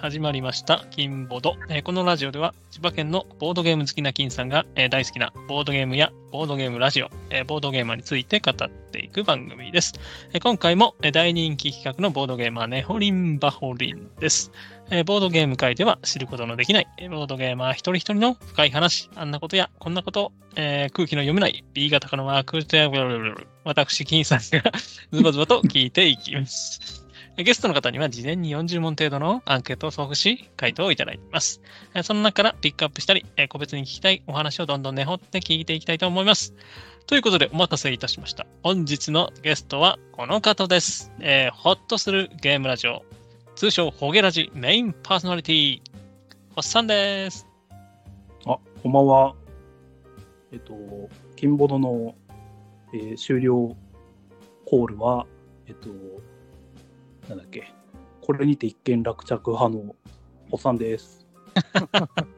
始まりました、金ボード、えーこのラジオでは、千葉県のボードゲーム好きな金さんが、えー大好きなボードゲームやボードゲームラジオ、えーボードゲーマーについて語っていく番組です。え今回も、え大人気企画のボードゲーマー、ネホリン・バホリンです。えボードゲーム界では知ることのできない、ボードゲーマー一人一人の深い話、あんなことやこんなこと、え空気の読めない B 型化のワークで、私、金さんがズバズバと聞いていきます。ゲストの方には事前に40問程度のアンケートを送付し、回答をいただいています。その中からピックアップしたり、個別に聞きたいお話をどんどん根掘って聞いていきたいと思います。ということで、お待たせいたしました。本日のゲストはこの方です。えーホッとするゲームラジオ、通称ホゲラジメインパーソナリティ、ホッサンです。あ、こんばんは。えっと、金ボドの、えー終了コールは、えっと、なんだっけ、これにて一件落着派のおっさんです。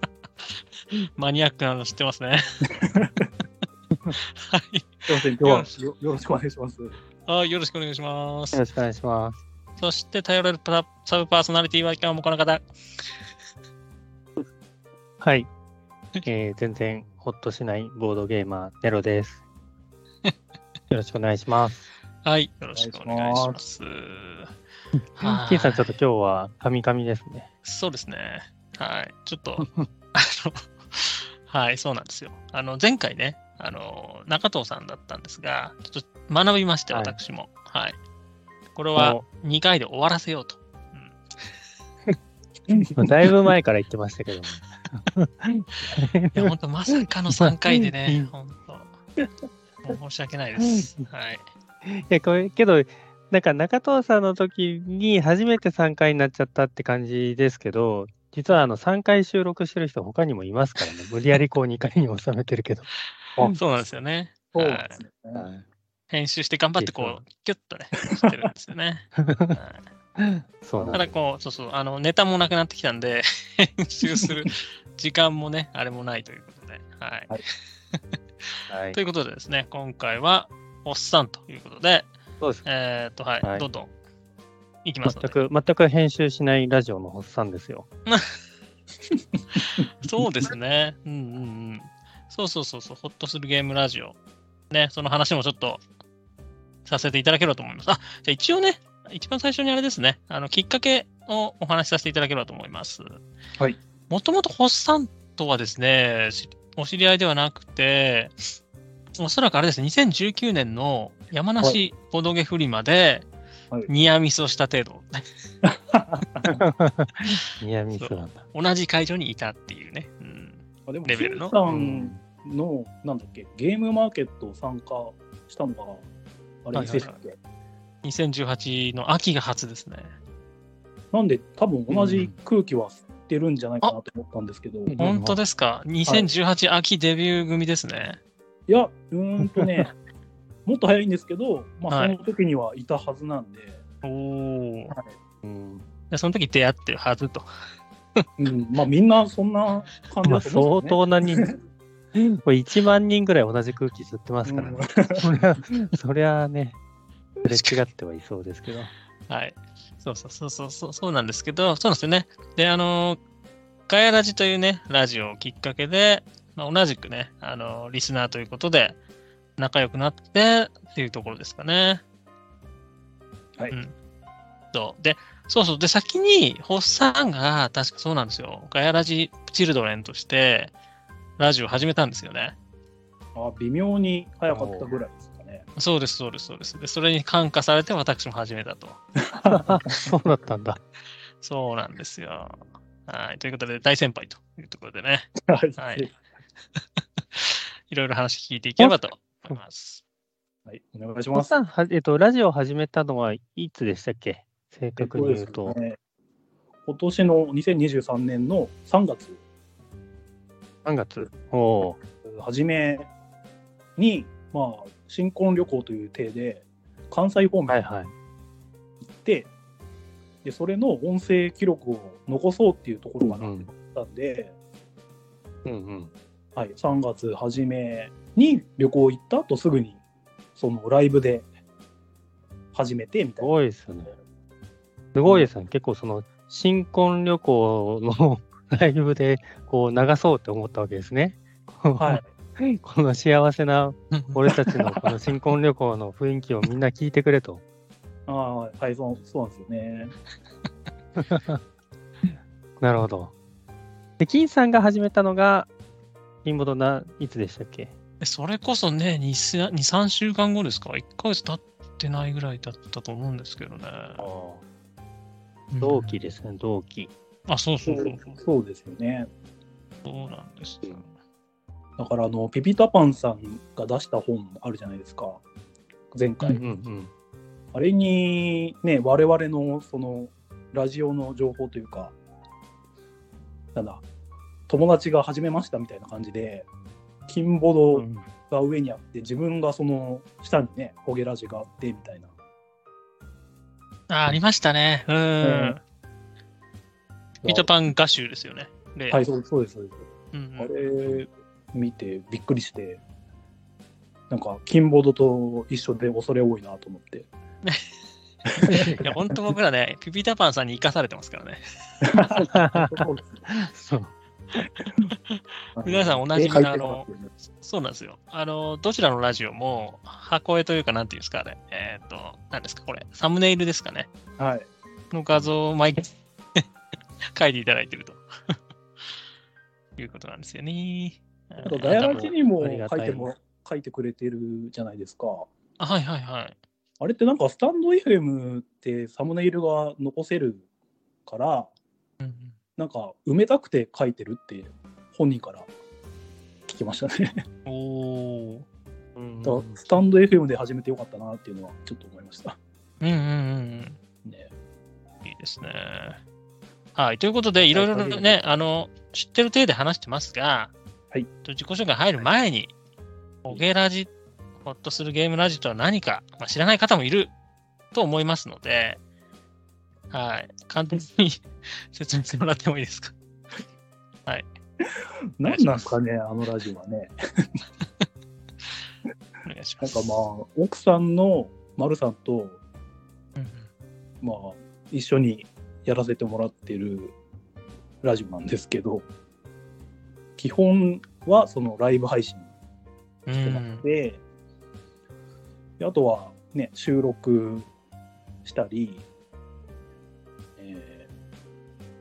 マニアックなの知ってますね。はい。すいません、今日はよよろしくお願いします。あよろしくお願いしますよ。ろしくお願いします。そして頼れるパサブパーソナリティは今日もこの方。はい。えー、全然ホッとしないボードゲーマー、ネロです。よろしくお願いします。はい。よろしくお願いします。はいキンさん、ちょっと今日はカミカミですね。そうですね。はい。ちょっと、あの、はい、そうなんですよ。あの、前回ね、あの、中藤さんだったんですが、ちょっと学びまして、はい私も。はい。これはお2回で終わらせようと。まあ だいぶ前から言ってましたけども。いや、本当まさかの3回でね、本当もう申し訳ないです。はい。いや、これ、けど、なんか中藤さんの時に初めて3回になっちゃったって感じですけど、実はあの3回収録してる人他にもいますからね。無理やりこう2回に収めてるけど。そうなんですよね。そうはいですね。編集して頑張ってこそうう、キュッとね、してるんですよね。そうなんだ。だこう、そうそう、あの、ネタもなくなってきたんで、編集する時間もね、あれもないということで、はい。はいとい。うことでですね、今回は、おっさんということで、そうです。えーっと、はい、はいどんどんいきますので。全く、全く編集しないラジオのホッサンですよ。そうですね。うんうんうん。そうそうそうそう、ホッとするゲームラジオ。ね、その話もちょっとさせていただければと思います。あ、じゃあ一応ね、一番最初にあれですね、あの、きっかけをお話しさせていただければと思います。はい。もともとホッサンとはですね、しお知り合いではなくて、おそらくあれですね、2019年の山梨ボドゲフリマではい、ニアミスをした程度、ニアミスなんだ。同じ会場にいたっていうね。うん、あでも、レベルの。金さんの、なんだっけ、ゲームマーケット参加したのが、あれ、はいいつでしたっけ、2018の秋が初ですね。なんで、多分同じ空気は吸ってるんじゃないかなと思ったんですけど、ん本当ですか ?2018 秋デビュー組ですね。いや、うーんとね、もっと早いんですけど、まあ、はいその時にはいたはずなんで、おお。うんでその時出会ってるはずと。うん、まあみんなそんな感じまあ、だと思ね。当な人、これ1万人ぐらい同じ空気吸ってますからね。そりゃ、そりゃね、すれ違ってはいそうですけど。はい。そうそうそうそうそう、そうなんですけど、そうなんですよね。で、あのーガヤラジというね、ラジオをきっかけで、まあ、同じくね、あのーリスナーということで、仲良くなってっていうところですかね。はいうん。そう。で、そうそう。で、先に、ホッサンが、確かそうなんですよ。ガヤラジチルドレンとして、ラジオを始めたんですよね。あ微妙に早かったぐらいですかね。そうです、そうです、そうです。で、それに感化されて私も始めたと。そうだったんだ。そうなんですよ。はい。ということで、大先輩というところでね、はい。いろいろ話聞いていければと思います。はい、お願いします。さんは、えっと、ラジオ始めたのはいつでしたっけ？正確に言うと。ね、今年の2023年の3月3月。おお初めに、まあ、新婚旅行という体で、関西方面に行はいはい。って、で、それの音声記録を残そうっていうところがなうんったんで、うんうん。はい、3月初めに旅行行った後すぐに、そのライブで始めてみすたいな。ごいですよね。すごいですよね。結構その、新婚旅行の ライブでこう流そうって思ったわけですね。はい。この幸せな俺たちのこの新婚旅行の雰囲気をみんな聞いてくれと。ああ、はい、そうそうなんですよね。なるほど。で、金さんが始めたのが、金ボドな、いつでしたっけ？それこそね、2、3週間後ですか ?1 ヶ月経ってないぐらいだったと思うんですけどね。同期ですね、同期。あ、そうそそううそうそう。そうですよね。そうなんですよ。だから、あの、ピピタパンさんが出した本あるじゃないですか。前回。んあれに、ね、我々の、その、ラジオの情報というか、なんだ、友達が始めましたみたいな感じで、金ボドうん。が上にあって、自分がその下にね、ホゲラジがあってみたいな。あ、ありましたね。うん。うんピーターパン画集ですよね。例はい、そうそうです、そうです。うんあれ見てびっくりして、なんか、金ボードと一緒で恐れ多いなと思って。いや、本当僕らね、ピピタパンさんに生かされてますからね。そう。皆さん同じ絵描いてあのそうなんですよ。あの、どちらのラジオも、箱絵というか、なんていうんですか、あれ。えっ、と、何ですか、これ。サムネイルですかね。はい。の画像を毎回 書いていただいてると。いうことなんですよね。あと、ガヤラジにも書いても、書いてくれてるじゃないですか。あはいはいはい。あれってなんか、スタンド FM ってサムネイルが残せるから、うんなんか、埋めたくて書いてるって本人から聞きましたね。うん、おー。うんだスタンド FM で始めてよかったなっていうのはちょっと思いました。うんうんうんね、うん。いいですね。はい。ということで、いろいろね、あの、知ってる体で話してますが、はい。自己紹介入る前に、オゲラジ、ホッとするゲームラジとは何か、まあ、知らない方もいると思いますので、はい。簡単に 説明してもらってもいいですか？何なんですかね、あのラジオはね。お願いします。なんかまあ、奥さんの丸さんと、うんうんまあ、一緒にやらせてもらってるラジオなんですけど、基本はそのライブ配信うしてまんして、であとはね、収録したり、えー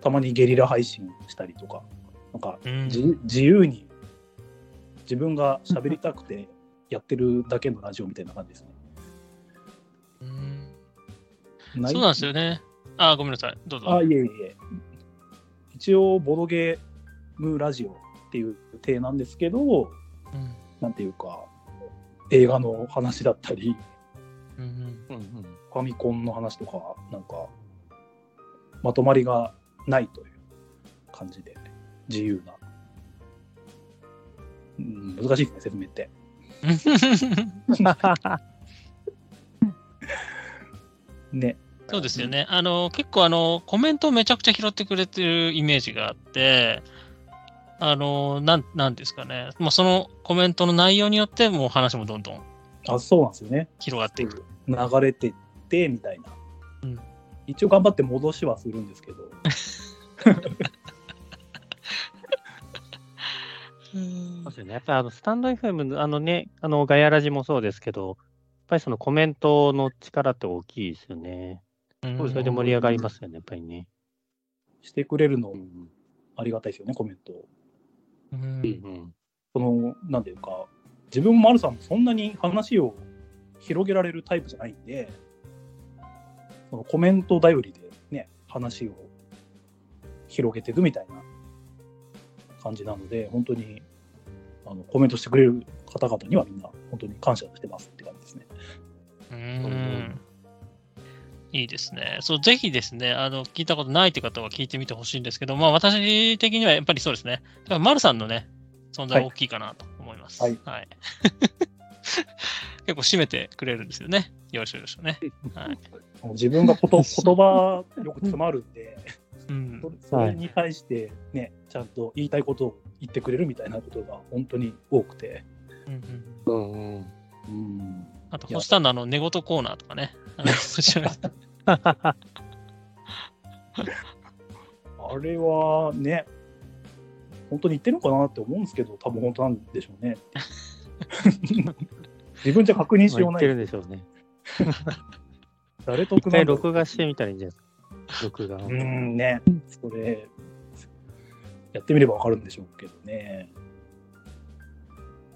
たまにゲリラ配信したりとか、なんかうん自自由に自分が喋りたくてやってるだけのラジオみたいな感じですね。うんそうなんですよね。あ、ごめんなさい。どうぞ。あ、いえいえ。一応、ボドゲームラジオっていう体なんですけど、うんなんていうか、映画の話だったり、うんうんファミコンの話とか、なんか、まとまりがないという感じで、自由な。うん、難しいですね、説明って。ね。そうですよね。あの、結構あの、コメントをめちゃくちゃ拾ってくれてるイメージがあって、あの、なん、なんですかね。もうそのコメントの内容によって、もう話もどんどんあ、そうなんですよね。広がっていく。流れてって、みたいな。うん一応頑張って戻しはするんですけど、そうですよね。やっぱりあのスタンド FM のあのね、あのガヤラジもそうですけど、やっぱりそのコメントの力って大きいですよね。うんそれで盛り上がりますよね、やっぱりね。してくれるのうんありがたいですよね、コメント。うんうんその、なんていうか、自分も丸さんもそんなに話を広げられるタイプじゃないんで、そのコメント頼りでね、話を広げていくみたいな感じなので、本当にあのコメントしてくれる方々にはみんな本当に感謝してますって感じですね。うんいいですね。そう、ぜひですね、あの、聞いたことないという方は聞いてみてほしいんですけど、まあ、私的にはやっぱりそうですね。だから、丸さんのね、存在は大きいかなと思います。はい 結構締めてくれるんですよね。よろしくよろしくね。はい。もう自分がこと 言葉よく詰まるんで、うんそ。れに対してね、ちゃんと言いたいことを言ってくれるみたいなことが本当に多くて、うんうんうんうんうん、あと、ホスタンのあの、寝言コーナーとかね。あのそちらあれはね、本当に言ってるのかなって思うんですけど、多分本当なんでしょうね。自分じゃ確認しようない。ってるんでしょうね。誰得一録画してみたらいいんじゃないですか。録画を。うーんね、それ、やってみればわかるんでしょうけどね。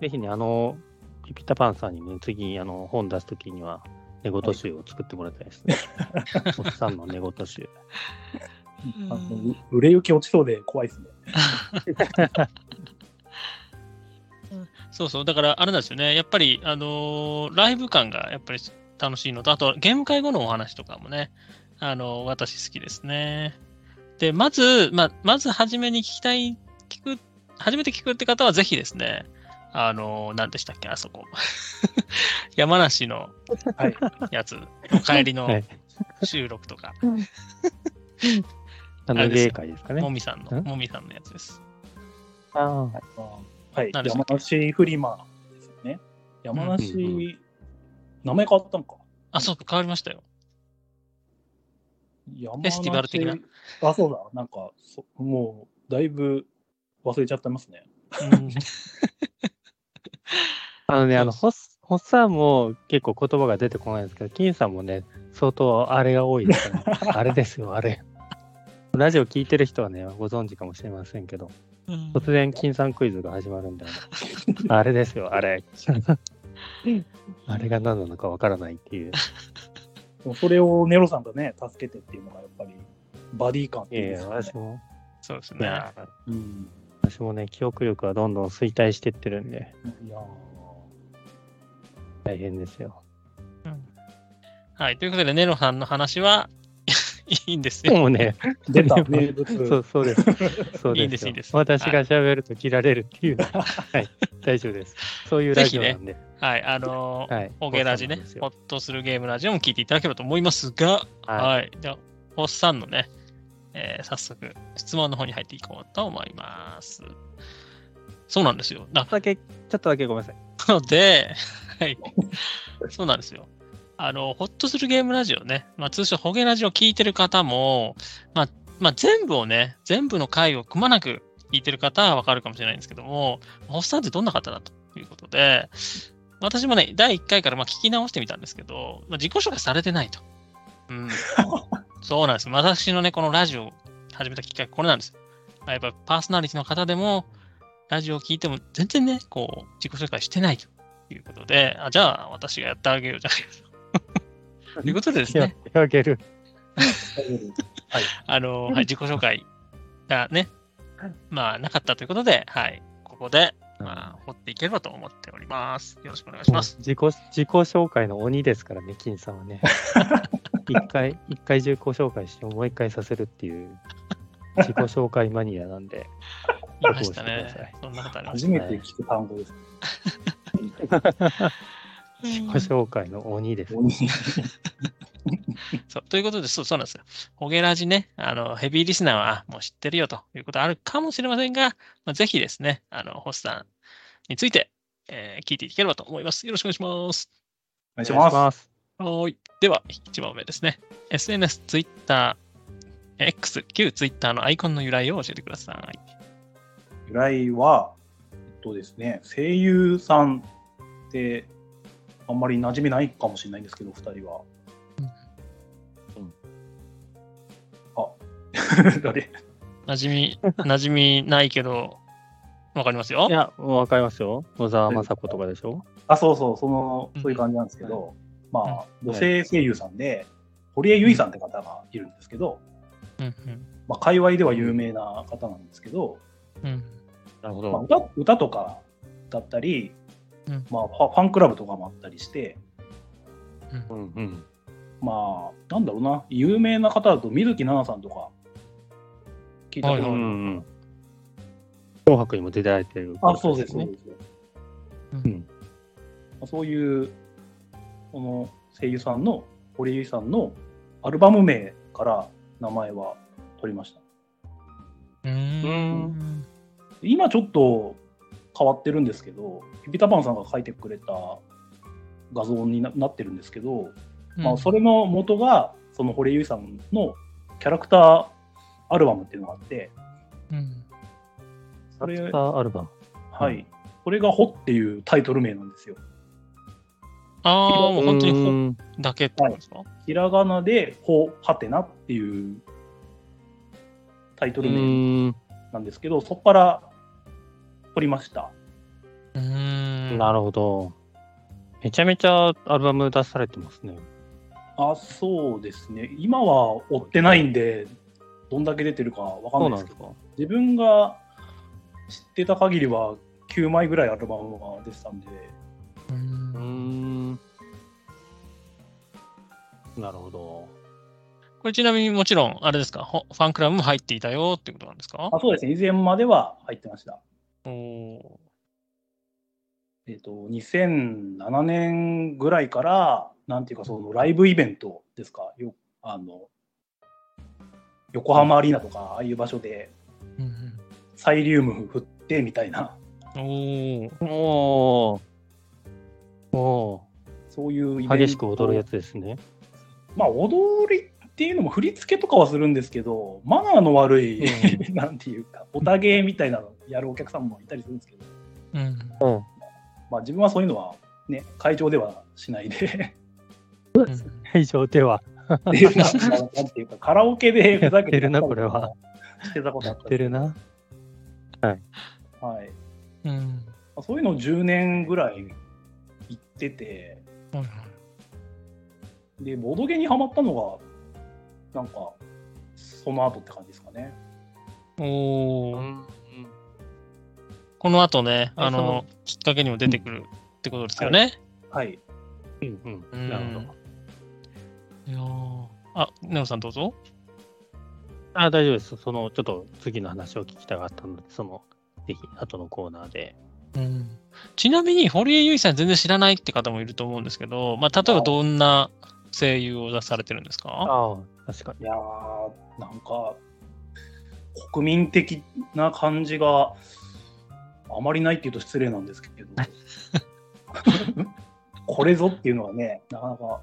ぜひね、あの、ピピタパンさんにね、次、あの、本出すときには、寝言集を作ってもらいたいですね。おっさんの寝言集。あのう売れ行き落ちそうで怖いですね。そうそう、だからあれなんですよね、やっぱり、あのーライブ感がやっぱり楽しいのと、あとゲーム会後のお話とかもね、あのー私好きですね。で、まず、まあ、まず初めに聞きたい、聞く、初めて聞くって方はぜひですね、あのー何でしたっけ、あそこ。山梨のはい。やつ、の帰りのはい。収録とか、あの、あれですよ。芸会ですかね。も。みさんの、ん？もみさんのやつです。ああ、はい。山梨フリマですよね。山梨、うんうん名前変わったのか。あ、そうか、変わりましたよ。山フェスティバル的な梨あ、そうだ。なんか、そもう、だいぶ忘れちゃってますね。うん あのね、あの、ホッホッサンも結構言葉が出てこないんですけど、金さんもね、相当あれが多いですから、あれですよ、あれ。ラジオ聞いてる人はね、ご存知かもしれませんけど、突然金さんクイズが始まるんで、あ のあれですよ、あれ。あれが何なのかわからないっていう。それをネロさんがね、助けてっていうのがやっぱり、バディ感っていやいや、いうんですかね。私も、そうですね。うん。私もね、記憶力はどんどん衰退してってるんで、いやー大変ですよ。はい。ということで、ネロさんの話はいいんですよ。もうね、出た、名物。そうそうです。そうですよ。いいんですいいんです私が喋ると切られるっていう。はい、大丈夫です。そういうラジオなんで。はい。あのーはい。ホゲラジねそうなんです、ホよッとするゲームラジオも聞いていただければと思いますが、ははい。では、ホッサンのね、えー早速、質問の方に入っていこうと思います。そうなんですよ。なちょっとだけ、ちょっとだけごめんなさい。ので、はい。そうなんですよ。あの、ホッとするゲームラジオね、まあ、通称ホゲラジオ聞いてる方も、まあ、まあ、全部をね、全部の回をくまなく聞いてる方はわかるかもしれないんですけども、ホッサンってどんな方だということで、私もね、第1回からまあ聞き直してみたんですけど、まあ、自己紹介されてないと。うん。そうなんです。私のね、このラジオを始めたきっかけ、これなんですあやっぱパーソナリティの方でも、ラジオを聞いても全然ね、こう、自己紹介してないということで、あじゃあ私がやってあげようじゃないかと。ということでですね、てあげる。あの、はい、自己紹介がね、まあ、なかったということで、はい、ここで、まあ、掘っていければと思っております。よろしくお願いします。自己、自己紹介の鬼ですからね、金さんはね。一回、一回自己紹介して、もう一回させるっていう、自己紹介マニアなんで。いました。ねそんな方ありま初しめて聞く単語です。た。自己紹介の鬼です。そうということで、そうそうなんですよ。ホゲラジね、あの、ヘビーリスナーはあもう知ってるよということあるかもしれませんが、まあ、ぜひですね、あの、ホスさんについて、えー聞いていければと思います。よろしくお願いします。お願いします。す。はーい。では、1番目ですね。SNS、Twitter、X、旧 Twitter のアイコンの由来を教えてください。由来は、えっとですね、声優さんって、あんまり馴染みないかもしれないんですけど、2人は。うん。あ、誰馴染み、馴染みないけど、わかりますよ。い。や、わかりますよ。野沢雅子とかでしょ？あ、そうそう、その、そういう感じなんですけど、まあ、女性声優さんで、堀江由衣さんって方がいるんですけど、うんうん。まあ、界隈では有名な方なんですけど、うん。なるほまあ、歌歌とかだったり、うんまあ、ファファンクラブとかもあったりして、うんうん。まあ、なんだろうな、有名な方だと水木奈々さんとか聞いたことある、はいうんうん紅白にも出られてるあ、そうですねね。。うん。まあそういう、この声優さんの、堀江由衣さんのアルバム名から名前は取りました。うーん。今ちょっと変わってるんですけど、ピピタパンさんが書いてくれた画像にななってるんですけど、まあ、それの元が、その堀江由衣さんのキャラクターアルバムっていうのがあって、うん。それスターアルバム？はい。それがホっていうタイトル名なんですよ。ああ、もう本当にうほんだけってことですか、ひらがなでほはてなっていうタイトうル名んなんですけど、そこから取りました。うーん。なるほど。めちゃめちゃアルバム出されてますね。あ、そうですね。今は追ってないんで、どんだけ出てるかわかんないでけど、なんですすか？自分が知ってた限りは9枚ぐらいアルバムが出てたんで、うん。なるほど。これちなみにもちろん、あれですか、ほファンクラブも入っていたよってことなんですか？あそうですね。以前までは入ってました。えっ、と、2007年ぐらいから、なんていうか、そのライブイベントですか、よあの横浜アリーナとか、ああいう場所でうんサイリウム振ってみたいな、うん、おー。おー。おそういうイベント。ー激しく踊るやつですね。まあ、踊りっていうのも振り付けとかはするんですけど、マナーの悪い、う なんていうか、おたげみたいなのやるお客さんもいたりするんですけど、うん。うん。まあ、自分はそういうのは、ね、会場ではしないで、うん会場では。っていうななんていうか、カラオケでふざけやってるなこれは。してたことあやってるな。はい。うん。まあそういうのを10年ぐらい行ってて、はいはいで、ボードゲーにハマったのが、なんか、その後って感じですかね。おーん。この後ね、あそのきっかけにも出てくるってことですよね。はい。うんう。うんんなるほど。いやーあ、ネオさんどうぞ。あ、大丈夫です。その、ちょっと次の話を聞きたかったので、その、ぜひ、後のコーナーで。うん、ちなみに、堀江由衣さん全然知らないって方もいると思うんですけど、まあ、例えばどんな声優を出されてるんですか？ああ、確かに。いやー、なんか、国民的な感じがあまりないっていうと失礼なんですけど、これぞっていうのはね、なかなか、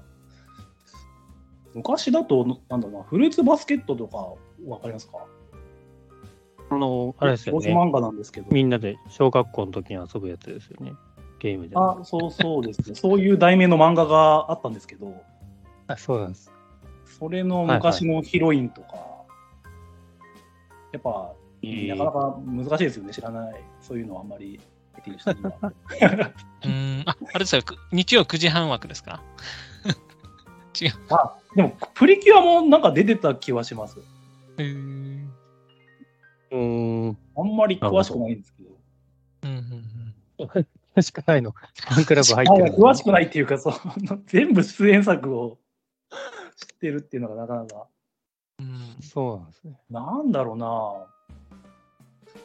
昔だと、なんだろうな、フルーツバスケットとか、わかりますか？あの、あれですよね。漫画なんですけど。みんなで小学校の時に遊ぶやつですよね。ゲームで。あ、そうそうですね。そういう題名の漫画があったんですけど、あそうなんです。それの昔のヒロインとか、やっぱ、いいなかなか難しいですよね、知らない。そういうのはあんまり見てる人には。うん、あ、あれですよ、く日曜9時半枠ですか？あ、でも、プリキュアもなんか出てた気はします。へーうん。あんまり詳しくないんですけど。うんうん。確かないの。ファンクラブ入ってる。あ詳しくないっていうか、その全部出演作を知ってるっていうのがなかなか、うんそうなんですね。なんだろうな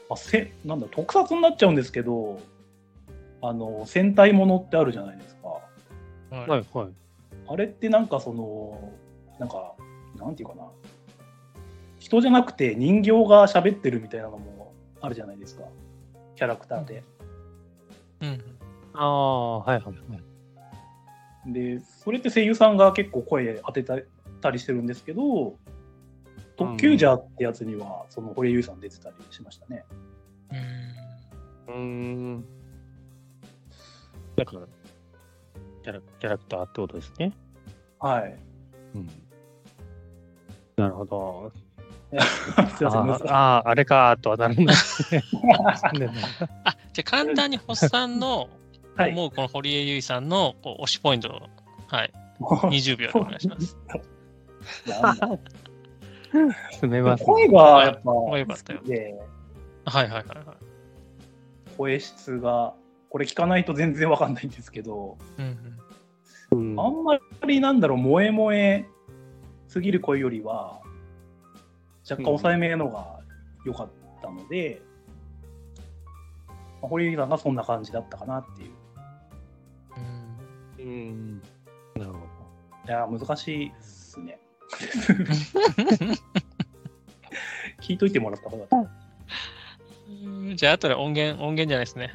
あせなんだ特撮になっちゃうんですけど、あの戦隊ものってあるじゃないですか。はいはいはい。あれってなんかその、なんか、なんていうかな、人じゃなくて人形が喋ってるみたいなのもあるじゃないですか、キャラクターで。うんああ、はいはいはい。で、それって声優さんが結構声当てたりしてるんですけど、特急ジャーってやつには、その堀江優さん出てたりしましたね。うんうーん。だから、キャラキャラクターってことですね。はい。うん。なるほど。すいません、ああー、あれかとはならないですね。あ、じゃあ簡単に星さんのはい。思うこの堀江由衣さんのこう推しポイントを、はい、20秒でお願いします。なん。だ進めます、声がやっぱ好きで、はいはいはいはい。声質が、これ聞かないと全然わかんないんですけど、うんうん。あんまりなんだろう、萌え萌えすぎる声よりは、若干抑えめのが良かったので、まあ堀江さんがそんな感じだったかなっていう。うん。うん。なるほいやー、難しいっす。ね。聞いといてもらった方が。うんじゃあ、後で音源、音源じゃないですね。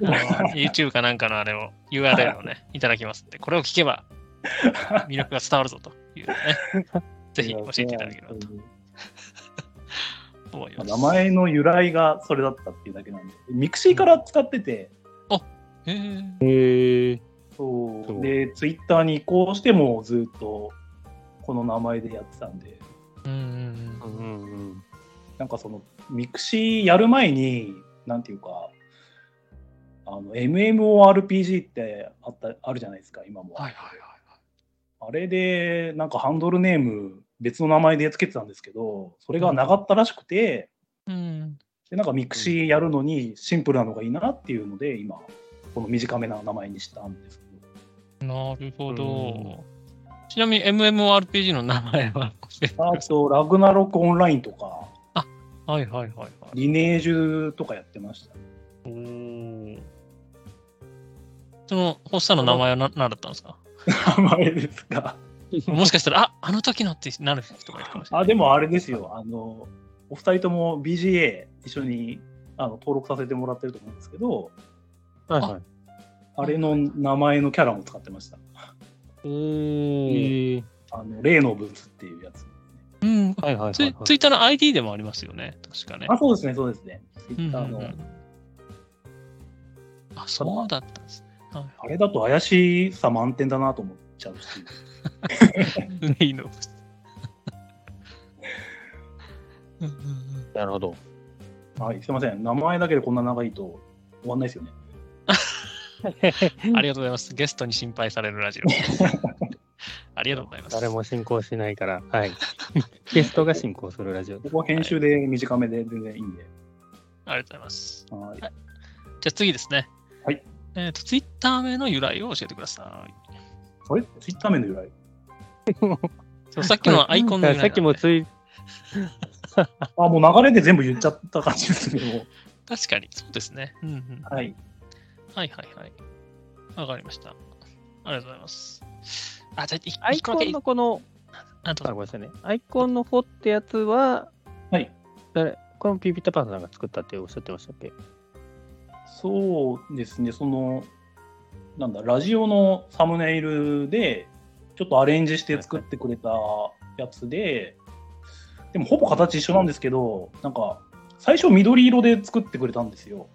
YouTube かなんかのあれを、URL をね、いただきますんで、これを聞けば魅力が伝わるぞというね。ぜひ教えていただければと。思います。名前の由来がそれだったっていうだけなんで、 mixi から使ってて、へーへえ。そうで、ツイッターに移行してもずっとこの名前でやってたんで、うんうんううんんうんなんかその mixi やる前に、なんていうか、あの MMORPG ってあったあるじゃないですか、今も。はいはいはいあれで、なんかハンドルネーム、別の名前でつけてたんですけど、それがなかったらしくて、うん。でなんか mixi やるのにシンプルなのがいいなっていうので、今、この短めな名前にしたんですけど。なるほうんど。ちなみに MMORPG の名前はあと、ラグナロクオンラインとか、はいはいはいはい。リネージュとかやってました。その発作の名前は何だったんですか？名前ですか？もしかしたら、ああの時のってなる人がいるかもしれない。あ、でもあれですよ。あの、お二人とも BGA 一緒にあの登録させてもらってると思うんですけど、はいはい。あれの名前のキャラも使ってました。おへーえ。あの、例のブーツっていうやつ。うん。はいはいはいツイツイッターの ID でもありますよね。確かね。あ、そうですね、そうですね。ツイッターの、うんあ、そうだったんですね。はいあれだと怪しさ満点だなと思っちゃうし。レイノブス。うんうんうんなるほど。はい、すいません。名前だけでこんな長いと終わんないですよね。ありがとうございます。ゲストに心配されるラジオ。ありがとうございます。誰も進行しないから、はい。ゲストが進行するラジオ。ここは編集で短めで全然いいんで。ありがとうございます。はい。じゃあ次ですね。はい。えっ、と、ツイッター名の由来を教えてください。あれ？ツイッター名の由来？そうさっきのアイコンの由来。さっきもツイあ、もう流れで全部言っちゃった感じですけど。確かに、そうですね。うんうん。はい。はいはいはい。わかりました。ありがとうございます。あ、じゃあ、いアイコン一個だけのこの、あごめんなさいね。アイコンのフォってやつは、はい。誰これもピピタパンさんが作ったっておっしゃってましたっけ？そうですね、その、なんだ、ラジオのサムネイルで、ちょっとアレンジして作ってくれたやつで、でもほぼ形一緒なんですけど、なんか、最初緑色で作ってくれたんですよ。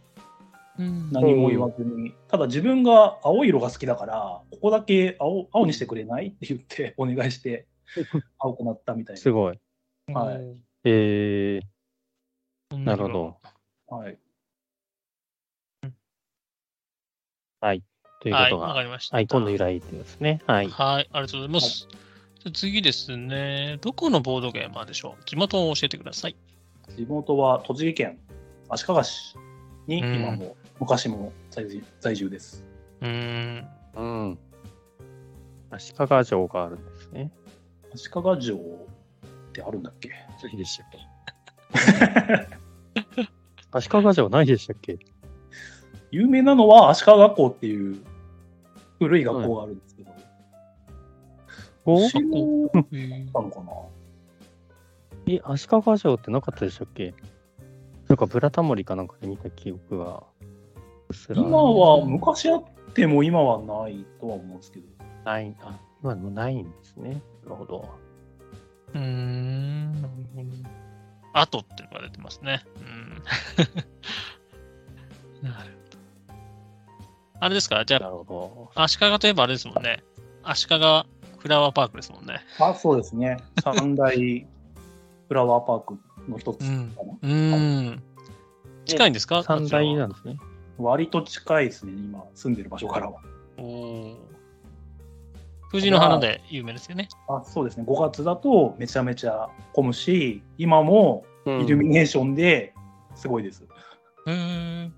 うん何も言わずに。ただ自分が青い色が好きだから、ここだけ青青にしてくれない？って言って お願いして、青くなったみたいすごい。はいうんえー、なるほど。な。はい。というはい、ことが、わかりました。アイコンの由来ですね。はい。はい、ありがとうございます。じゃあ次ですね、どこのボードゲーマーでしょう？地元を教えてください。地元は栃木県足利市にうん今も昔も在住在住です。うーん。うん。足利城があるんですね。足利城ってあるんだっけ？いでしたっけ？足利城ないでしたっけ？有名なのは足利学校っていう古い学校があるんですけど、お？城へだーったのかな？え、足利城ってなかったでしたっけ？なんかブラタモリかなんかで見た記憶が今は昔あっても今はないとは思うんですけど、ない、あ、今もないんですね。なるほど。うーん。なるほど。あとっていうのが出てますね。うん。なるほど。あれですか？じゃなるほあ、足利といえばあれですもんね。足利フラワーパークですもんね。あそうですね、三大フラワーパークの一つかな、うーん。近いんですか？ど。三大なんですね。割と近いですね、今住んでる場所からは。おー藤の花で有名ですよね。あそうですね、5月だとめちゃめちゃ混むし、今もうイルミネーションですごいです。うーん。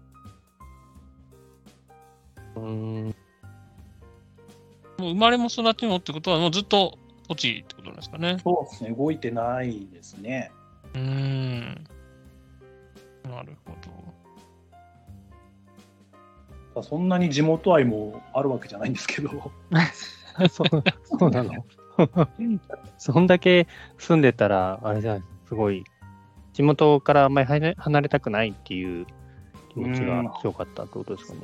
うん。もう生まれも育ちもってことは、もうずっと栃木ってことなんですかね。そうですね、動いてないですね。うーん。なるほど。そんなに地元愛もあるわけじゃないんですけど、そうそうなの？そんだけ住んでたら、あれじゃない、すごい、地元からあんまり離れ離れたくないっていう気持ちが強かったってことですかね。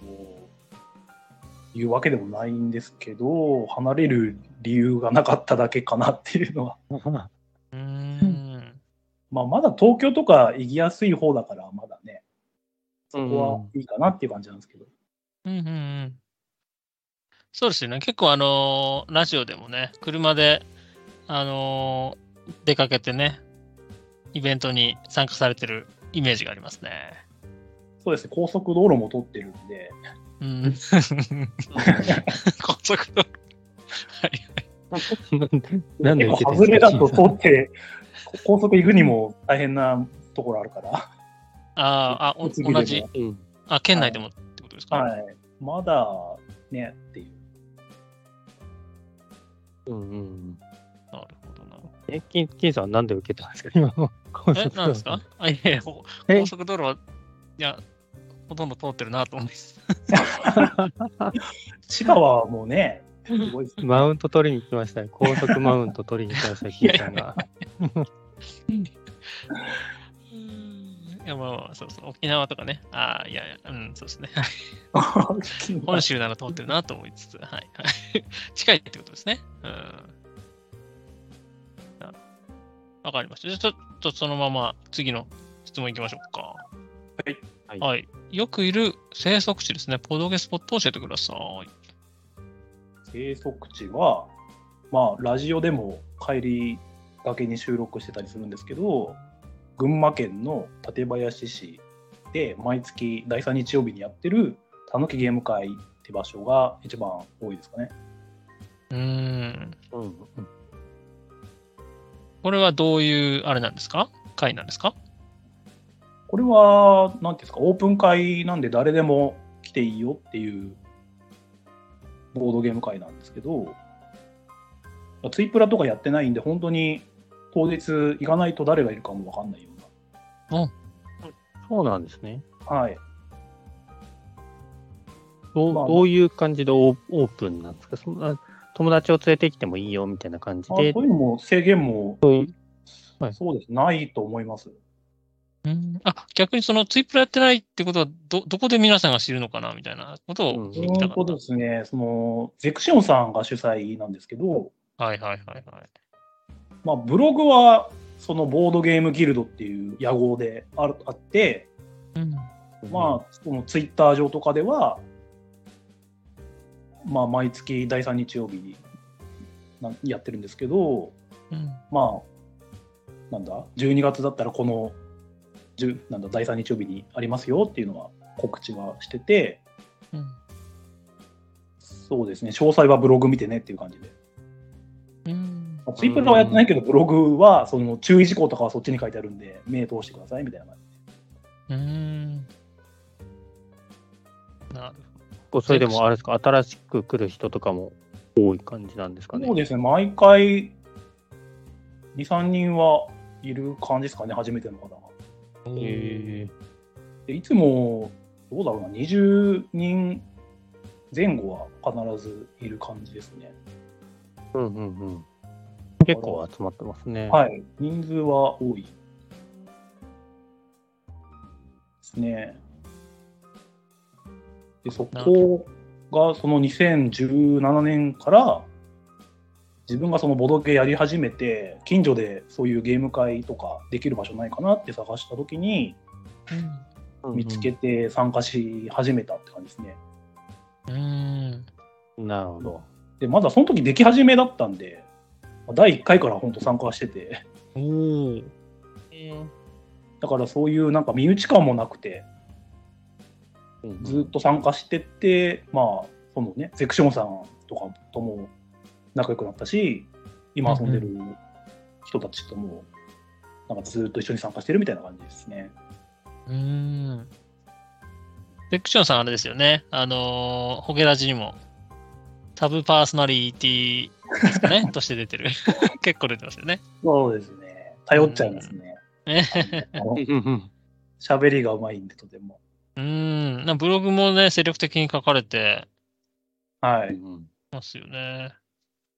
そういうわけでもないんですけど、離れる理由がなかっただけかなっていうのは。うーん。まあ、まだ東京とか行きやすい方だから、まだね、そこはいいかなっていう感じなんですけど。うんうんうん。そうですよね。結構あのーラジオでもね、車で、あのー出かけてね、イベントに参加されてるイメージがありますね。そうですね、高速道路も通ってるんで、うん。高速道路。はい。なんで外れだと通って、高速行くにも大変なところあるから、ああ、同じ、うん。あ、県内でもってことですか、はい、まだねっていう。うんうんなるほどな。え、金金さんはなんで受けたんですか？今の高ど。え、速なんですか？あ、いやいや、ほえ高速道路は、いや、ほとんど通ってるなと思います。千葉はもうね、マウント取りに来ましたね。高速マウント取りに来ました、金さんが。いや、まあまあ、そうそう、沖縄とかね。ああ、いやいや、うん、そうですね。本州なら通ってるなと思いつつ、はい。は い近いってことですね。うん。なわかりました。じゃあちょっとそのまま次の質問いきましょうか。はい。はいはい。よくいる生息地ですね。ポドゲスポットを教えてください。生息地は、まあ、ラジオでも帰りがけに収録してたりするんですけど、群馬県の館林市で毎月第3日曜日にやってるたぬきゲーム会って場所が一番多いですかね。うーん。うんうんこれはどういう、あれなんですか？会なんですか？これは、なんていうんですか、オープン会なんで誰でも来ていいよっていうボードゲーム会なんですけど、ツイプラとかやってないんで、本当に当日行かないと誰がいるかもわかんないようそうなんですね。な。はい。どうまあどういう感じでオーオープンなんですか？そんな友達を連れてきてもいいよみたいな感じであそういうのも制限も、はいそうです、ないと思います。うんあ、逆にそのツイプラやってないってことは、ど、どこで皆さんが知るのかなみたいなことをうん聞きたかった。本当ですね、そのゼクシオンさんが主催なんですけど、はいはいはいはい。まあ、ブログはそのボードゲームギルドっていう屋号であるあって、うん。まあ、そのツイッター上とかでは、まあ、毎月第3日曜日になやってるんですけど、うん。まあ、なんだ、12月だったらこの、10なんだ、第3日曜日にありますよっていうのは告知はしてて、うん。そうですね、詳細はブログ見てねっていう感じで。うん。まあツイッターはやってないけど、ブログはその注意事項とかはそっちに書いてあるんで、目通してくださいみたいな感じ。うん。なる構それでもあれですか、新しく来る人とかも多い感じなんですかね。そうですね、毎回、2、3人はいる感じですかね、初めての方が。ほど。へでいつも、どうだろうな、20人前後は必ずいる感じですね。ーうんうんうん。結構集まってますね。はい、人数は多いですね。で、そこがその2017年から、自分がそのボドゲやり始めて、近所でそういうゲーム会とかできる場所ないかなって探したときに、見つけて参加し始めたって感じですね。うん。なるほど。で、まだその時でき始めだったんで、第1回から本当参加してて、おお。だからそういうなんか身内感もなくて、うんずっと参加してって、まあ、そのね、ゼクションさんとかとも仲良くなったし、今遊んでる人たちとも、なんかずっと一緒に参加してるみたいな感じですね。うん。セクションさんあれですよね。あのー、ホゲラジにも、サブパーソナリティですかね、として出てる。結構出てますよね。そうですね。頼っちゃいますね。喋りがうまいんで、とても。うん。なブログもね、精力的に書かれてはい。ますよね。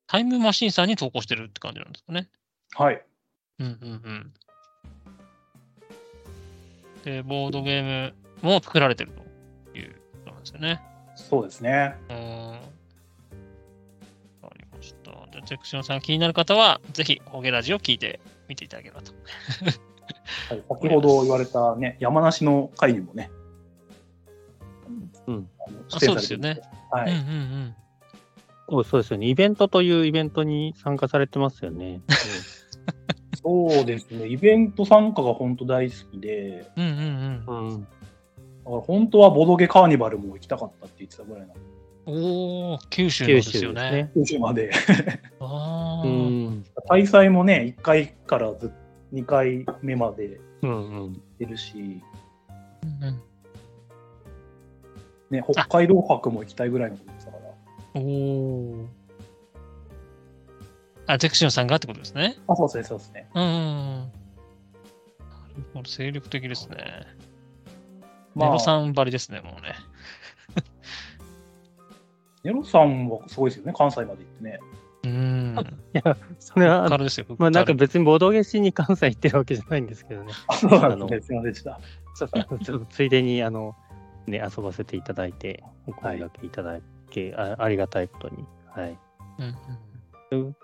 タイムマシンさんに投稿してるって感じなんですかね。はい。うんうんうん。で、ボードゲームも作られてるということなんですよね。そうですね。うーん。わかりました。じゃあ、セクションさん気になる方は、ぜひ、ホゲラジを聞いてみていただければとはい、先ほど言われたね、山梨の会にもね、うんあそうですよね。うんうんはい。うん。そうそうですよね。イベントというイベントに参加されてますよね。そうですね、イベント参加が本当大好きで、うんうんうん。うんだから本当はボドゲカーニバルも行きたかったって言ってたぐらいなん。おお、九州のですよね。九州まで。ああ、うん。大祭もね、1回からず2回目までうんうん。出るし、うんうんね、北海道博も行きたいぐらいのことですから。おお。あ、ゼクシオンさんがってことですね。あ、そうですね、そうですね。うんうんうん。なるほど、精力的ですね。まあネロ、さんばりですね、もうね。ネロさんはすごいですよね、関西まで行ってね。うん。いや、それは、からですよ。まあなんかこ別にボドゲしに関西行ってるわけじゃないんですけどね。あ、そうなんあのですね、すいませんでした。ついでに、あの、ね、遊ばせていただいて、お声掛けいただけ、あありがたいことに。はい。うんうん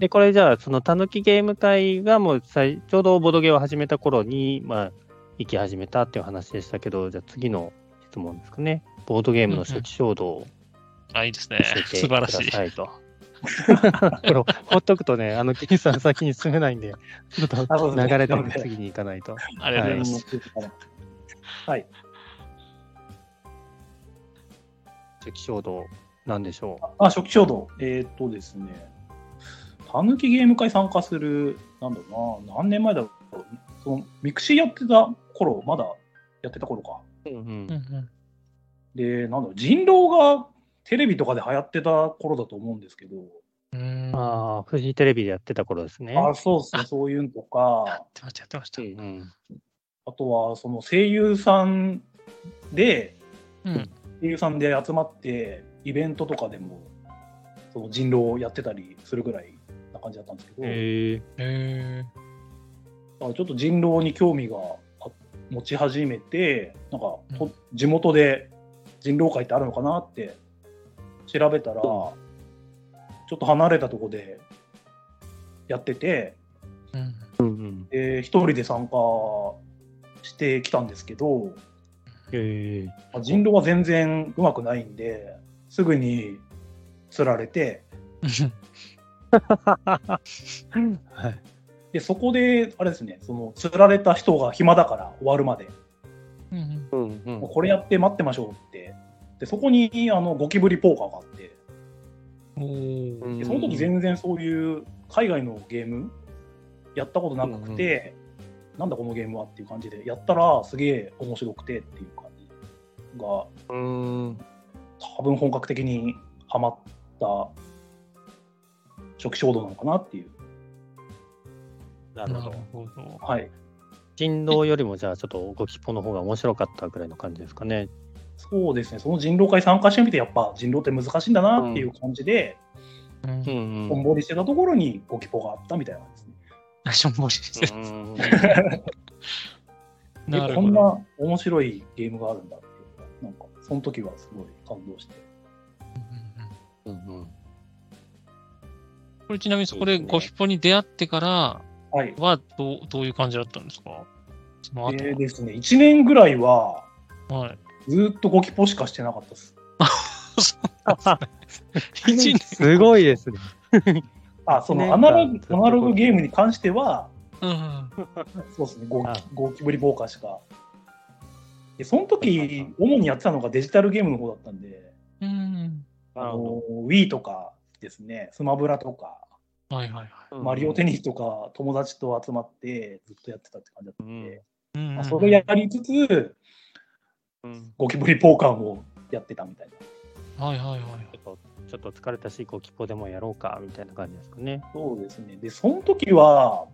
で、これじゃあ、そのたぬきゲーム会がもうさいちょうどボドゲを始めた頃に、まあ、行き始めたっていう話でしたけど、じゃあ次の質問ですかね。ボードゲームの初期衝動をあ、いいですね素晴らしい。と。これ、ほっとくとね、あの、キンさん先に進めないんで、ちょっと流れで次に行かないと。ありがとうございます。はい。初期衝動、なんでしょあ、初期衝動。えーっとですね、たぬきゲーム会参加する、なんだろうな、何年前だろう。その mixi やってた頃、まだやってた頃か。う。うんうんうんで、なんだろう、人狼がテレビとかで流行ってた頃だと思うんですけど、うん。ああ、フジテレビでやってた頃ですね。あ、そうですねあ、そういうのとか、やってました、やってました。うんあとは、その声優さんで、うん。声優さんで集まって、イベントとかでも、その人狼をやってたりするぐらいな感じだったんですけど、へえ。だからちょっと人狼に興味があ持ち始めて、なんかうんと地元で人狼会ってあるのかなって調べたら、ちょっと離れたとこでやってて、うん。で一人で参加してきたんですけど、へえまあ人狼は全然うまくないんで、すぐに釣られて、はい。でそこで、あれですね、その釣られた人が暇だから終わるまで、うんうんこれやって待ってましょうって、でそこにあのゴキブリポーカーがあって、その時全然そういう海外のゲームやったことなくて、なんだこのゲームはっていう感じで、やったらすげえ面白くてっていう感じが、うん。多分本格的にハマった初期衝動なのかなっていう。なる。ほど。はい。人狼よりもじゃあちょっとゴキポの方が面白かったぐらいの感じですかね。そうですね、その人狼会参加してみて、やっぱ人狼って難しいんだなっていう感じで、うんうんりしてたところにゴキポがあったみたいなんですね。あしょんぼりしてる。うんでなるほど。こんな面白いゲームがあるんだっていうか、なんか、その時はすごい感動して。うんうんこれちなみにそこでゴキポに出会ってからはい。はどうどういう感じだったんですか？その後でですね、1年ぐらいは、は。はい。ずーっとゴキポしかしてなかった です。すごいですね。あ、そのアナログアナログゲームに関しては、うん。そうですね、ゴあキゴキブリポーカーしか。で、その時、主にやってたのがデジタルゲームの方だったんで、うん。あの Wii とかですね、スマブラとか、はいはいはい。どマリオテニスとか、友達と集まってずっとやってたって感じだったんで、うんまあそれやりつつ、うんゴキブリポーカーもやってたみたいな。はいはいはい。ちょっとちょっと疲れたし、ゴキポでもやろうかみたいな感じですかね。そうですね。で、その時は、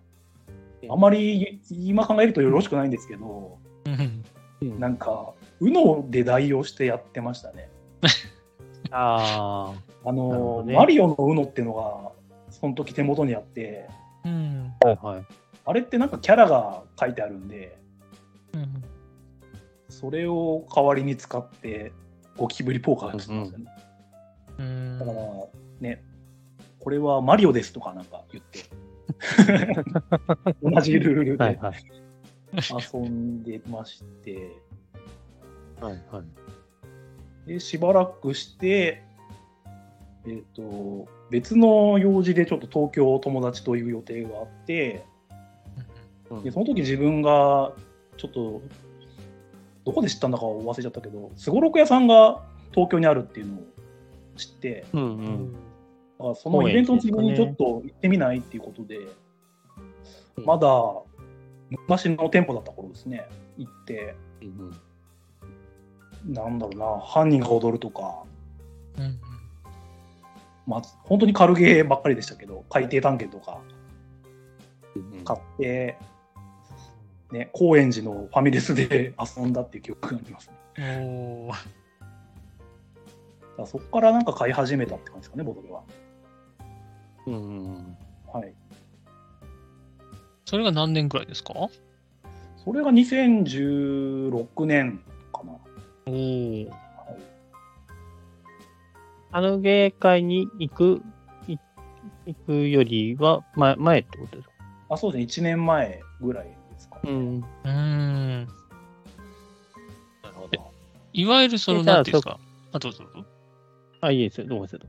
あまり今考えるとよろしくないんですけど、うんなんか、UNO で代用してやってましたね。ああなるほの、どねマリオの UNO っていうのが、その時手元にあって、うん。あ、はいはい。あれってなんかキャラが書いてあるんで、うんそれを代わりに使って、ゴキブリポーカーしてましたね。うんだから、ね、これはマリオですとかなんか言って、同じルールで。遊んでまして、はいはい。で、しばらくして、えっ、と、別の用事でちょっと東京友達という予定があって、で、その時自分が、ちょっと、どこで知ったんだか忘れちゃったけど、すごろく屋さんが東京にあるっていうのを知って、うんうん。だからそのイベントの自分にちょっと行ってみないっていうことで、まだ昔の店舗だった頃ですね、行って、うんなんだろうな、犯人が踊るとか、うんうん。まあ、本当に軽ゲーばっかりでしたけど、海底探検とかうん。買って、ね、高円寺のファミレスで遊んだっていう記憶がありますね。そこからなんか買い始めたって感じですかね、ボトルは。うんうんはい。それが何年くらいですか？それが2016年かな。おお。あの芸会に行く、い行くよりは前前ってことですか？あ、そうですね、1年前ぐらいですか、ね。ん。うーん。なるほど。いわゆるその、えじゃあなんていうんですか？あ、どうぞどうぞ。あ、いいですよ。どうもどうぞ。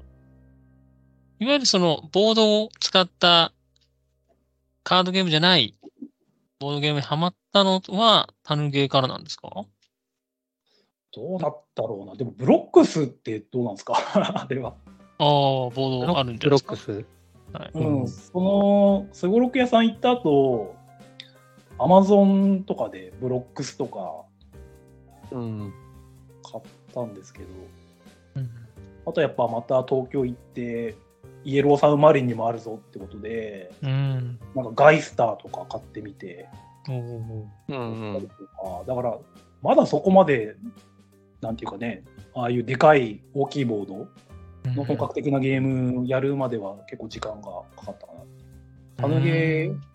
いわゆるその、ボードを使ったカードゲームじゃない、ボードゲームにハマったのは、タヌゲーからなんですか？どうだったろうな。でも、ブロックスってどうなんですか？あれは。ああ、ボードあるんじゃないですか？ブロック。ス。はい。うん、うんその、すごろく屋さん行った後、アマゾンとかでブロックスとかうん。買ったんですけど、うんあとやっぱまた東京行って、イエローサウマリンにもあるぞってことで、うん。なんかガイスターとか買ってみて、うんだから、まだそこまで、なんていうかね、ああいうでかい大きいボードの本格的なゲームやるまでは結構時間がかかったかな。タヌゲー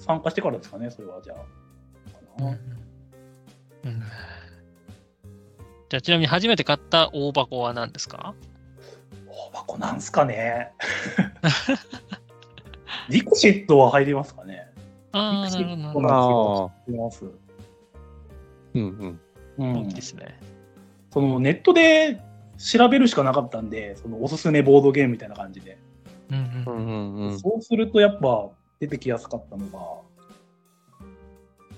参加してからですかね、それはじゃあ。うんじゃあ、ちなみに初めて買った大箱は何ですか？大箱なんすかね。リクシットは入りますかね。ああ、なるほどなるほど。なんですけど、知ってます。うんうん。うんいいですね。そのネットで調べるしかなかったんで、そのおすすめボードゲームみたいな感じで。うんうんうん。そうするとやっぱ出てきやすかったのが、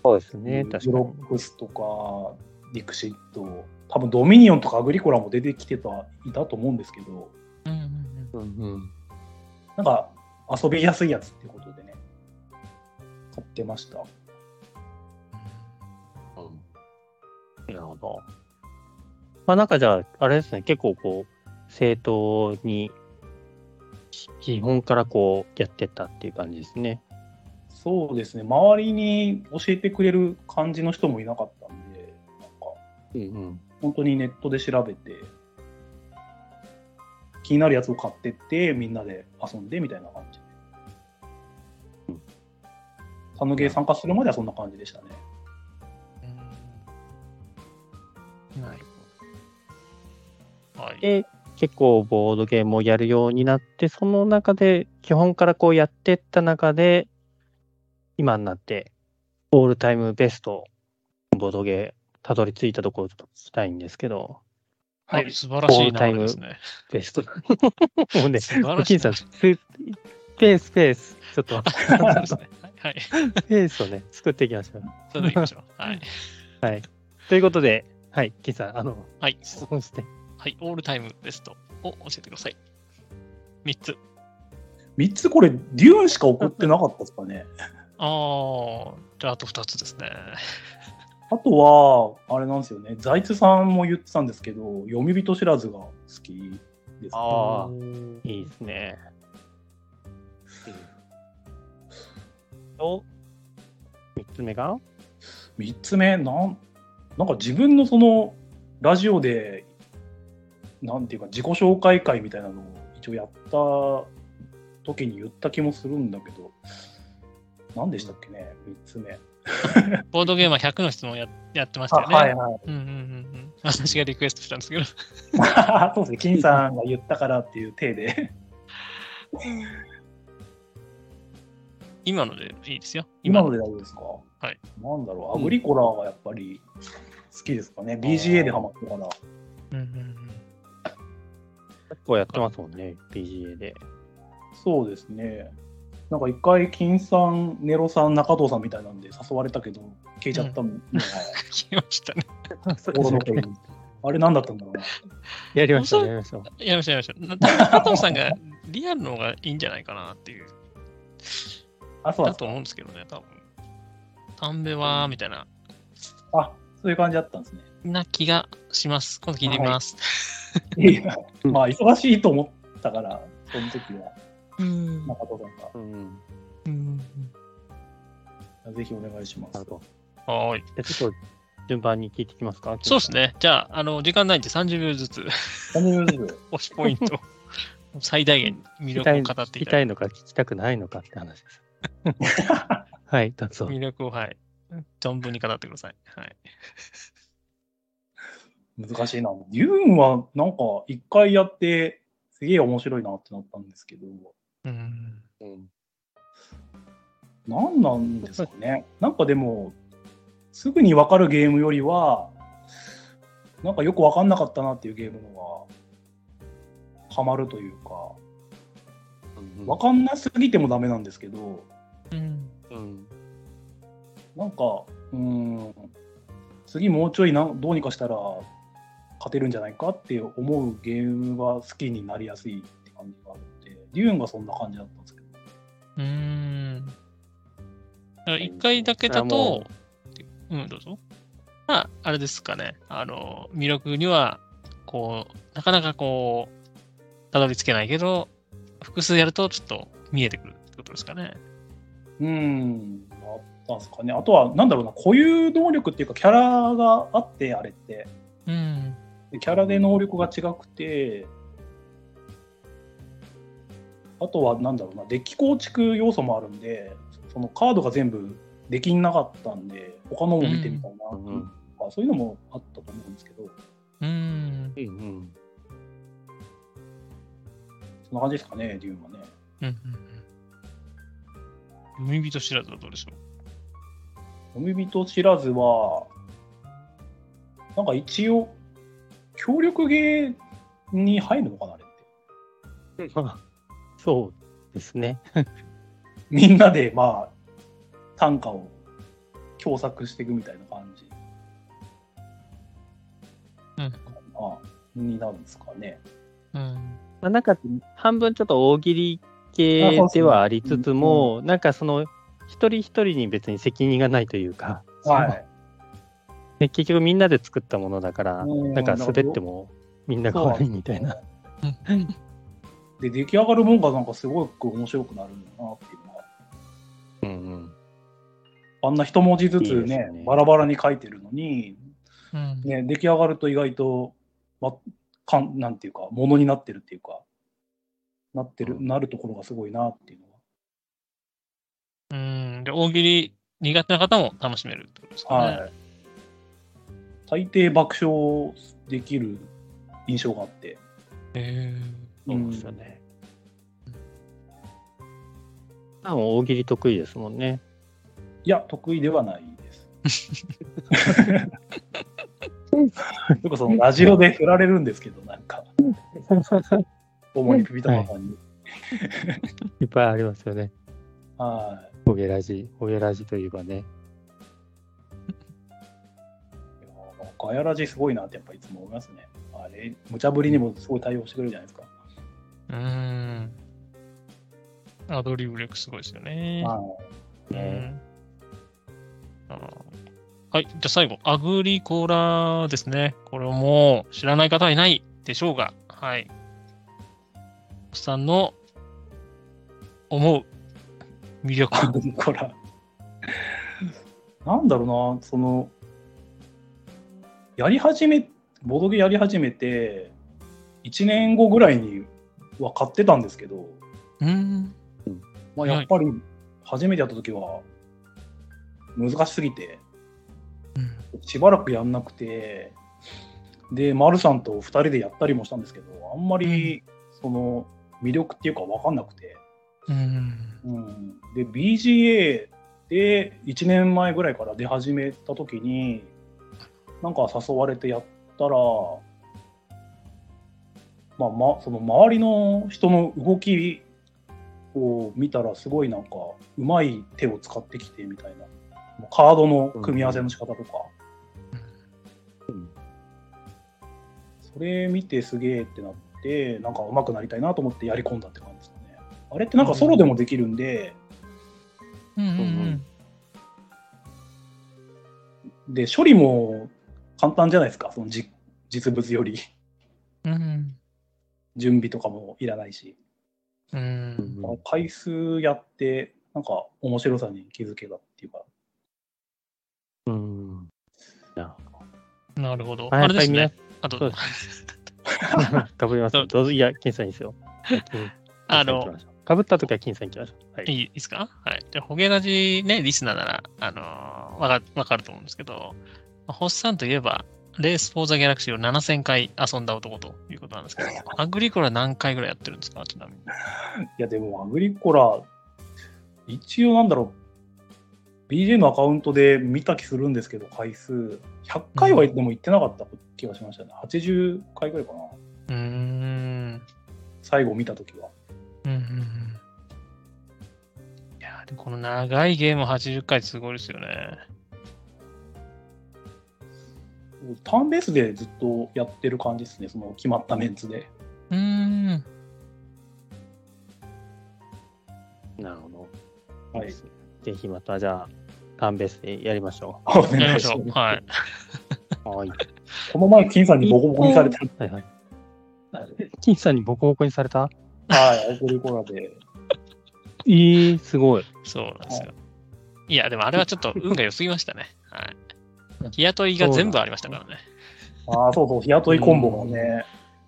そうですね。確かブに。ロックスとか、リクシット、多分ドミニオンとかアグリコラも出てきてたいたと思うんですけど、うんうんうんうんうん。なんか遊びやすいやつっていうことでね、買ってました。なるほど。まあなんかじゃあ、あれですね、結構こう、正当に、基本からこう、やってったっていう感じですね。そうですね、周りに教えてくれる感じの人もいなかったんで、なんかうんうん。本当にネットで調べて、気になるやつを買ってって、みんなで遊んでみたいな感じでうん。サヌゲー参加するまではそんな感じでしたね。うんなるほど。はい。で、結構ボードゲームをやるようになって、その中で、基本からこうやってった中で、今になって、オールタイムベスト、ボードゲー、たどり着いたところをちょっと聞きたいんですけど、はい、素晴らしい流れですね。ベスト。もうね、素晴らしい金さん、スペース、スペース、ちょっと。はい。スペースをね、作っていきましょう。それでは行きましょう。はい。はい。ということで、はい、金さん、あの、はい。質問して。はい。オールタイムベストを教えてください。3つ。3つ？これ、デューンしか送ってなかったですかね？ああ、じゃああと2つですね。あとは、あれなんですよね、財津さんも言ってたんですけど、読み人知らずが好きです、ね。ああーいいですね。と、三つ目が？3つ目なん、なんか自分のそのラジオで、なんていうか、自己紹介会みたいなのを一応やった時に言った気もするんだけど、何でしたっけね、3つ目。ボードゲームは100の質問ややってましたよね。はいはい。うんうんうんうん。私がリクエストしたんですけど。そうですね、金さんが言ったからっていう体で。今のでいいですよ。今ので大丈夫ですか？はい。なんだろう、アグリコラがやっぱり好きですかね。BGA でハマってから。うんうんうん結構やってますもんね、PGA で。そうですね。なんか一回、金さん、ネロさん、中藤さんみたいなんで誘われたけど、消えちゃったのが、聞きましたね。心残り あれ何だったんだろうな。やりました、やりました。やりました、やりました。加藤さんがリアルの方がいいんじゃないかなっていう。あ、そうだと思うんですけどね、多分。丹部は、みたいな、あ、そういう感じだったんですね。な気がします。今度聞いてみます。いやまあ、忙しいと思ったから、その時は、うん中藤さんが。うん。うんぜひお願いしますなる。ほはーい。ど。じゃあちょっと順番に聞いていきますかそうです。ね。じゃあ、あの、時間ないんで30秒ずつ、何秒ずつ 推しポイント、最大限魅力を語って聞きいただいたいのか聞きたくないのかって話です。はい、どうぞて、。魅力を、はい。存分に語ってください。はい。難しいな。デューンはなんか一回やって、すげえ面白いなってなったんですけど、うん。うん何なんですかね。なんかでも、すぐに分かるゲームよりは、なんかよく分かんなかったなっていうゲームのが、ハマるというか、分かんなすぎてもダメなんですけど、うん。うんなんか、うーん、次もうちょいなどうにかしたら勝てるんじゃないかって思うゲームが好きになりやすいって感じがあって、デューンがそんな感じだったんですけど。うん。だから一回だけだとも、うん、どうぞ。まあ、あれですかね。あの、魅力には、こう、なかなかこう、たどり着けないけど、複数やるとちょっと見えてくるってことですかね。うーん、あったんですかね。あとは、なんだろうな、固有能力っていうか、キャラがあって、あれって。うん。でキャラで能力が違くて、あとは、なんだろうな、デッキ構築要素もあるんで、そのカードが全部できなかったんで、他のも見てみたいな、うんうんあそういうのもあったと思うんですけど、うん。うんうんそんな感じですかね、デューンはね。うんうんうん。海人知らずはどうでしょ海人知らずは、なんか一応、協力ゲーに入るのかな、あれって。まあそうですね。みんなで、まあ、短歌を共作していくみたいな感じ。うんあになるんですかね。う。うん。まあ、なんか半分ちょっと大喜利系ではありつつも、なんかその一人一人に別に責任がないというか、はい。で結局みんなで作ったものだから、うんなんか滑ってもみんなが悪いみたいな。で、出来上がるもんがなんかすごく面白くなるんだなっていうのは。うんうんあんな一文字ずついいねですねバラバラに書いてるのに、うん。ね、出来上がると意外と、ま、かんなんていうか、ものになってるっていうか、なってる、うんなるところがすごいなっていうのは。うん。で、大喜利苦手な方も楽しめるってことですかね。はい。大抵爆笑できる印象があって。へそうですよね。う大喜利得意ですもんね。いや、得意ではないです。よくそのラジオで振られるんですけど、なんか、主にピピタパさんに。いっぱいありますよね。はい。ホゲラジ、ホゲラジといえばね。ガヤラジすごいなってやっぱいつも思いますね。あれ、無茶ぶりにもすごい対応してくれるじゃないですか。うん。アドリブ力すごいですよね。はうんはい。じゃあ最後、アグリコラですね。これをもう知らない方はいないでしょうが、はい。さんの思う魅力。い。こら。なんだろうな、その、やり始め、ボドゲやり始めて、1年後ぐらいには買ってたんですけど、うん。まあ、やっぱり初めてやった時は難しすぎて、しばらくやんなくて、で、丸さんと2人でやったりもしたんですけど、あんまりその魅力っていうか分かんなくて、うん。うん、で BGA で1年前ぐらいから出始めた時になんか誘われてやったら、まあま、その周りの人の動きを見たらすごいなんかうまい手を使ってきてみたいな。カードの組み合わせの仕方とか、うんそれ見てすげえってなってなんか上手くなりたいなと思ってやり込んだって感じですかね。あれってなんかソロでもできるんで、うんうん。で処理も簡単じゃないですかその実実物よりうん。うん準備とかもいらないし、うん。回数やってなんか面白さに気づけたっていうかうん。ななるほど。はいあれですね。あと。かぶ ります。どうぞ、いや、金さんいいですよ。あの、かぶったときは金さん行きましょう。はい。いいですか？はい。じゃあ、ホゲラジね、リスナーなら、あのーわかわかると思うんですけど、ホッサンといえば、レース・フォー・ザ・ギャラクシーを7000回遊んだ男ということなんですけど、アグリコラ何回ぐらいやってるんですか？ちなみに。いやでもアグリコラ一応なんだろう BJ のアカウントで見た気するんですけど回数100回はでも行ってなかった気がしましたね、80回ぐらいかなうーん。最後見た時はうんうんうん。いやー、でもこの長いゲーム80回すごいですよね。ターンベースでずっとやってる感じですねその決まったメンツでうーん。なるほど。はいぜひまた、じゃあ、ターンベースでやりましょおやりましょう。はい。う。はい。この前金さんにボコボコにされたはいはい。金さんにボコボコにされた？はいアグリコラでえー、すごい。そうなんですよ。いや、でもあれはちょっと運が良すぎましたね。はい。日雇いが全部ありましたからね。ああそうそう日雇いコンボがね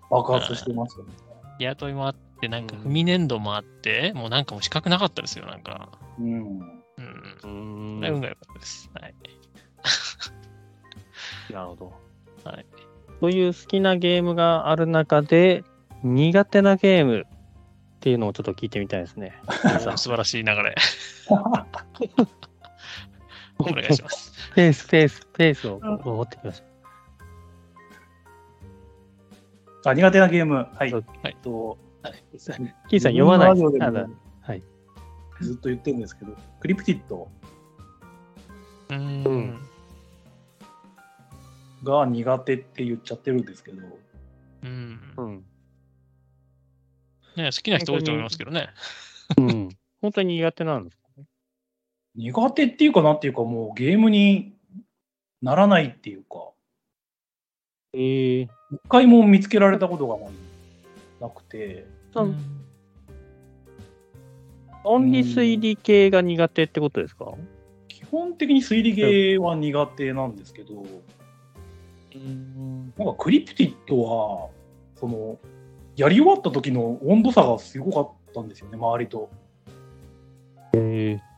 爆発してますよね日雇いもあって、なんか踏み粘土もあって、もうなんかもう資格なかったですよ、なんか。うんうん。運が良かったです。はい。なるほど。はい。そういう好きなゲームがある中で、苦手なゲームっていうのをちょっと聞いてみたいですね。素晴らしい流れ。お願いします。ペース、ペース、ペースを持ってきましあ苦手なゲームはいそうえっとた。金さん読まないであもはいずっと言ってるんですけど、クリプティッドうーん。うんが苦手って言っちゃってるんですけど、うん。うん。ね好きな人多いと思いますけどね。うん。本当に苦手なんですか？苦手っていうかなんていうかもうゲームにならないっていうか、ええ一回も見つけられたことがないなくて、う。ん。オンリー推理系が苦手ってことですか？基本的に推理ゲーは苦手なんですけど、うん。なんかクリプティッドは、その、やり終わった時の温度差がすごかったんですよね、周りと。ええ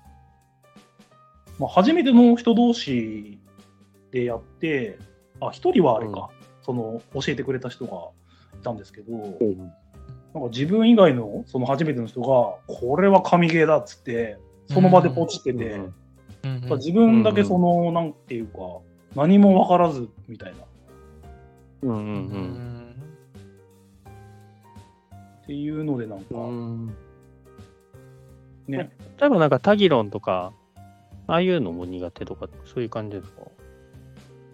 まあ、初めての人同士でやって、あ、一人はあれか、その、教えてくれた人がいたんですけど、なんか自分以外のその初めての人が、これは神ゲーだっつって、その場でポチってて、うん自分だけその、なんていうか、何も分からずみたいな。うんううん。んっていうので、なんかうん。うん。ね、例えばなんかタギロンとか、ああいうのも苦手とか、そういう感じですか？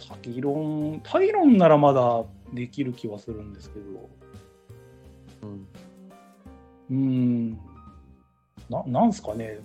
タギロン、タギロンならまだできる気はするんですけど、うん。うーん、ななんすかね、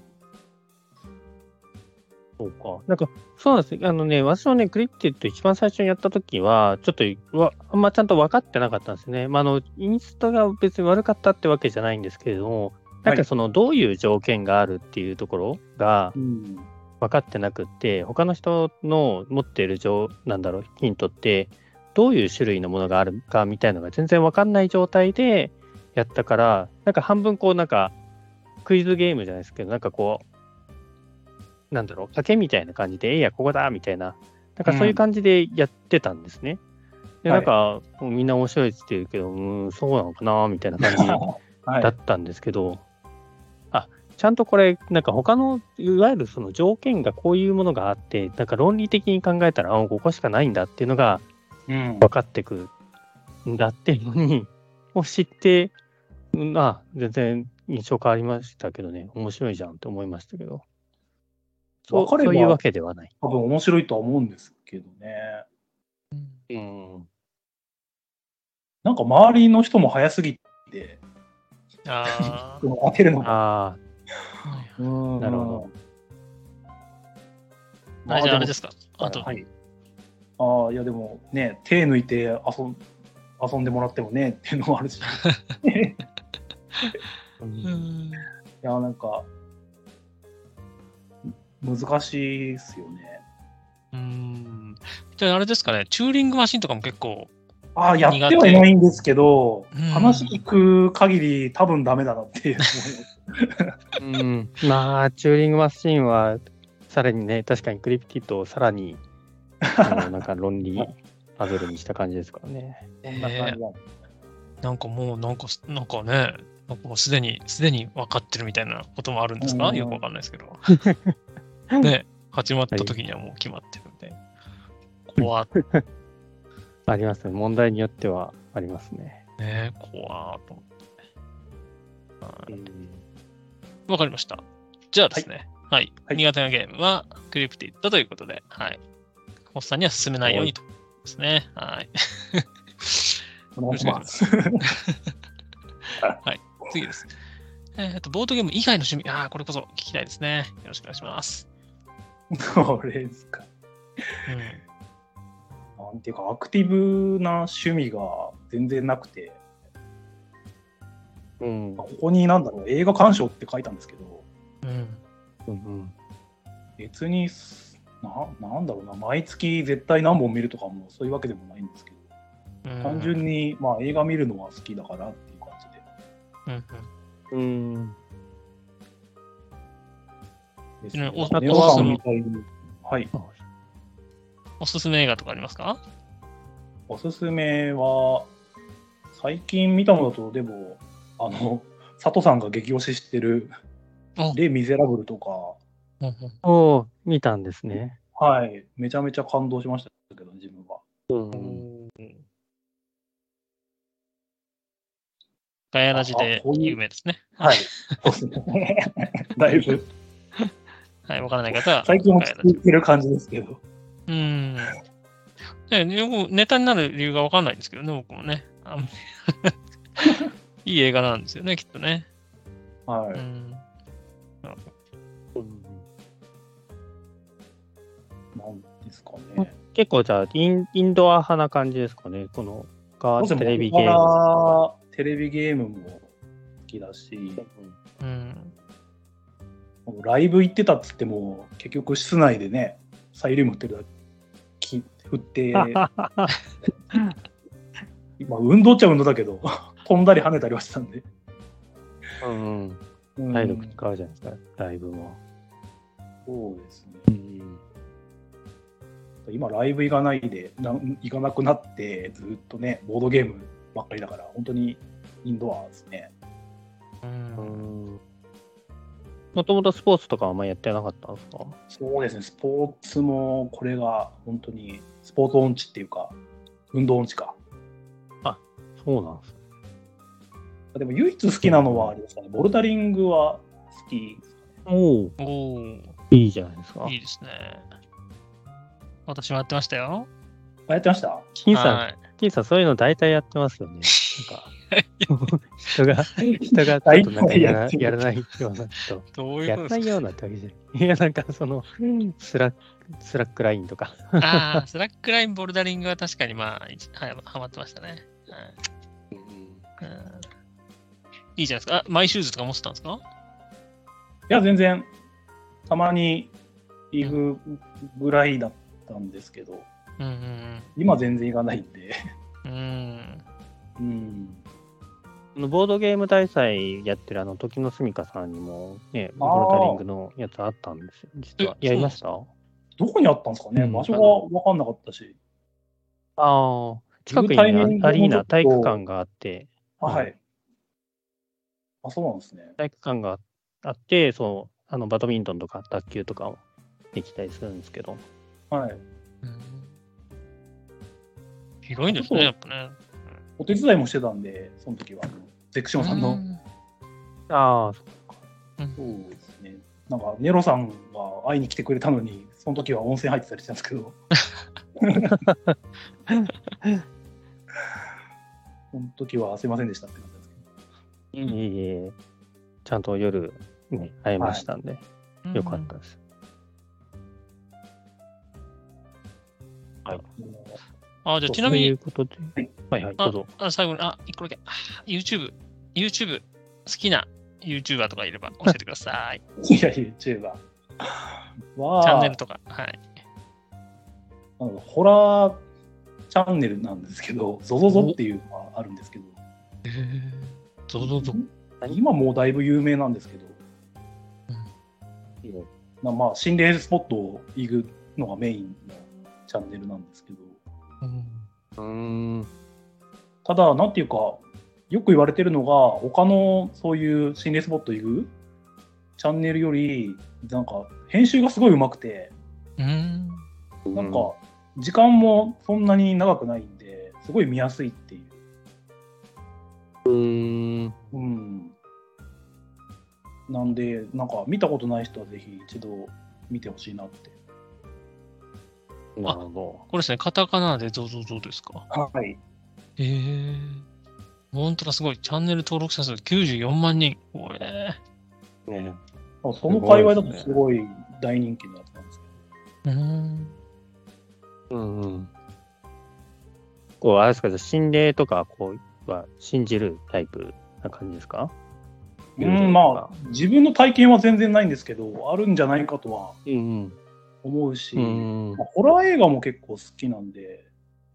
そうか。なんか、そうなんですね。あのね、私もね、クリプティッド一番最初にやったときは、ちょっとわ、あんまちゃんと分かってなかったんですね。まあ、あの、インストが別に悪かったってわけじゃないんですけれども、なんかその、どういう条件があるっていうところがうん、分かってなくって、他の人の持っている情、なんだろう、ヒントって、どういう種類のものがあるかみたいなのが全然分かんない状態でやったから、なんか半分こう、なんか、クイズゲームじゃないですけど、なんかこう、なんだろう、賭けみたいな感じで、ええや、ここだみたいな、なんかそういう感じでやってたんですね。で、はい。なんか、もうみんな面白いって言ってるけど、うーん、そうなのかなみたいな感じ はい。だったんですけど、あちゃんとこれ、なんか他の、いわゆるその条件がこういうものがあって、なんか論理的に考えたら、あ、ここしかないんだっていうのがうん分かってくんだっていうのに、を知って、うん、あ、全然印象変わりましたけどね、面白いじゃんって思いましたけど。そうそういうわけではない。多分面白いとは思うんですけどね。うん。なんか周りの人も早すぎて、あ 当てるのが。なるほど。あじゃああれですか？あと、はい。ああ、いやでもね、手抜いて遊ん遊んでもらってもねっていうのもあるし。いあ、うんうんや、なんか、難しいっすよね。うん。じゃああれですかね、チューリングマシンとかも結構、ああ、やってはいないんですけど、うん話聞く限り多分ダメだなっていう思います。うん、まあ、チューリングマシンは、さらにね、確かにクリプティッドをさらに、あのなんか論理 パズルにした感じですからね。こんなんかもう、なんか、なんかね、なんかもうすでに、すでに分かってるみたいなこともあるんですか、うんよくわかんないですけど。ね、始まった時にはもう決まってるんで。怖っ ありますね。問題によってはありますね。ね、怖っと思って。はいうんわかりました。じゃあですね、はい。はい苦手なゲームはクリプティッドということで、はい。ホッさんには進めないようにと。ですね。はい。お願いします。次です。えっ、と、ボードゲーム以外の趣味、ああ、これこそ聞きたいですね。よろしくお願いします。これですか。うん。なんていうか、アクティブな趣味が全然なくて、うんここになんだろう、映画鑑賞って書いたんですけど、うん。うん別にすな、なんだろうな、毎月絶対何本見るとかもそういうわけでもないんですけど、うん単純に、まあ、映画見るのは好きだからっていう感じで。うんうんうんですねおネオさんみたいに。はい。おすすめ映画とかありますか？おすすめは、最近見たのだと、でも、あの、佐藤さんが激推ししてるお、レ・ミゼラブルとか、うんうんおー見たんですね。はい、めちゃめちゃ感動しましたけど、自分は。うんガヤラジで有名ですね。はい。そうですね。だいぶ、はい、わからない方は。最近も聞いてる感じですけど。うん。ね、よくネタになる理由がわかんないんですけどね、僕もね。いい映画なんですよね、きっとね。はい。うん。うんなんですかね。結構じゃあイン、インドア派な感じですかね。このガそうですねテレビゲ僕ーム。はテレビゲームも好きだし、うん。ライブ行ってたっつっても、結局室内でね、サイリウム振ってるだけ振って、まあ、運動っちゃ運動だけど、飛んだり跳ねたりはしたんで。うんうん体力使うじゃないですか、ライブも。そうですね。うん今、ライブ行かないで、な行かなくなって、ずっとね、ボードゲームばっかりだから、本当にインドアですね。うんもともとスポーツとかはあんまやってなかったんですか？そうですね、スポーツも、これが本当にスポーツ音痴っていうか、運動音痴か。そうなんです。でも唯一好きなのはあれですかね、ボルダリングは好き。おお、おおいいじゃないですか。いいですね。私もやってましたよ。あやってました？金さん、はい。金さん、そういうの大体やってますよね。なんか、人が、人がちょっとなんかやらやらないような人、どういやうことですか？らないようなってわけじゃない。いや、なんかその、スラック、スラックラインとか。ああ、スラックラインボルダリングは確かにまあ、一はい、ハマってましたね。はいうんいいじゃないですか。あ、マイシューズとか持ってたんですか？いや、全然、たまに行くぐらいだったんですけど、うんうん今全然行かないんで。うん。うん。ボードゲーム大祭やってるあの時のすみかさんにもね、ボルダリングのやつあったんですよ。実は。えやりました？どこにあったんですかね、うん場所が分かんなかったし。ああ、近くにアリーナ、体育館があって、あはい。あ、そうなんですね。体育館があって、そう、あのバドミントンとか卓球とかもできたりするんですけど。はい。うん広いんですね、やっぱね。お手伝いもしてたんで、その時は、ゼクションさんの。うんああ、そうですね。なんか、ネロさんが会いに来てくれたのに、その時は温泉入ってたりしたんですけど。その時はすいませんでしたっていえいえ、ちゃんと夜、ね、会えましたんで、よかったです。はい。あ、じゃあちなみにそういう、ことで、はいはい、どうぞ。あ最後に、あ、一個だけ。あ YouTube、YouTube、好きな YouTuber とかいれば 教えてください。いや、YouTuber は、チャンネルとか。はい。あのホラーチャンネルなんですけど、ゾゾゾっていうのがあるんですけど、えー、ゾゾゾ。今もうだいぶ有名なんですけど、まあまあ、心霊スポットを行くのがメインのチャンネルなんですけど、うんうーん。ただ、なんていうか、よく言われてるのが、他のそういう心霊スポット行くチャンネルより、なんか、編集がすごいうまくて、うん。なんか、時間もそんなに長くないんで、すごい見やすいっていう。うなんで、なんか、見たことない人はぜひ一度見てほしいなって。なるほど。これですね、カタカナでゾゾゾですか？はい。えー。本当だ、すごい。チャンネル登録者数94万人。これ。ね、その界隈だとすごい大人気のやつなんですけうん。うんうん。こう、あれですか、心霊とか、こう、は信じるタイプな感じですか？ど。うん、まあ、自分の体験は全然ないんですけど、あるんじゃないかとはうん思うし、うん。まあ、ホラー映画も結構好きなんで、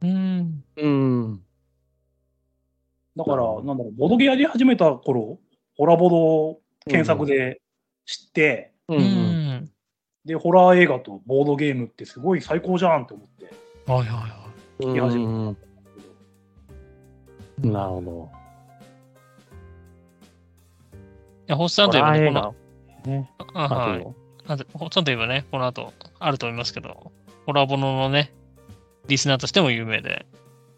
うん。うん。だから、なんだろう、ボドゲやり始めた頃、ホラボドを検索で知って、う。うんん。で、ホラー映画とボードゲームってすごい最高じゃんって思って、はいはいはうん。き始めうんい。なるほど。や、ホッサンといえばね、この画。ね。はい。あとホッサンといえばね、この後あると思いますけど、ホラボノのね、リスナーとしても有名で、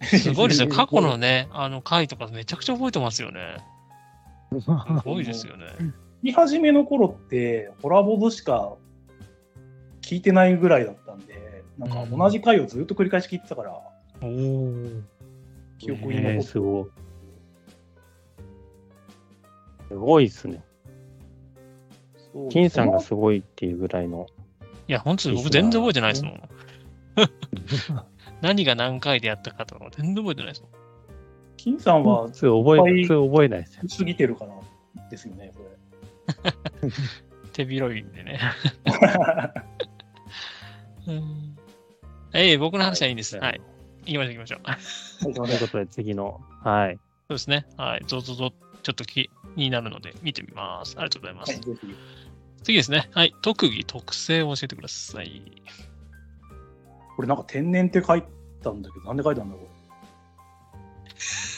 すごいですよ。過去のね、あの回とかめちゃくちゃ覚えてますよね。すごいですよね。見始めの頃って、ホラボドしか聞いてないぐらいだったんで、なんか同じ回をずっと繰り返し聞いてたから、おお。記憶にね残ってすごい。すごいっすね。金さんがすごいっていうぐらいの。いや、本当に僕全然覚えてないですもん。何が何回でやったかとか全然覚えてないですもん。金さんは普通覚え、普通覚えないですよ。過ぎてるからですよね、それ。手広いんでね。うんええ僕の話はいいんです。はい。行きましょう行きましょう。はいということで次の、はい。そうですね。はい。ゾゾゾ、ちょっと気になるので見てみます。ありがとうございます。はい。次ですね。はい。特技、特性を教えてください。これなんか天然って書いたんだけど、なんで書いたんだろ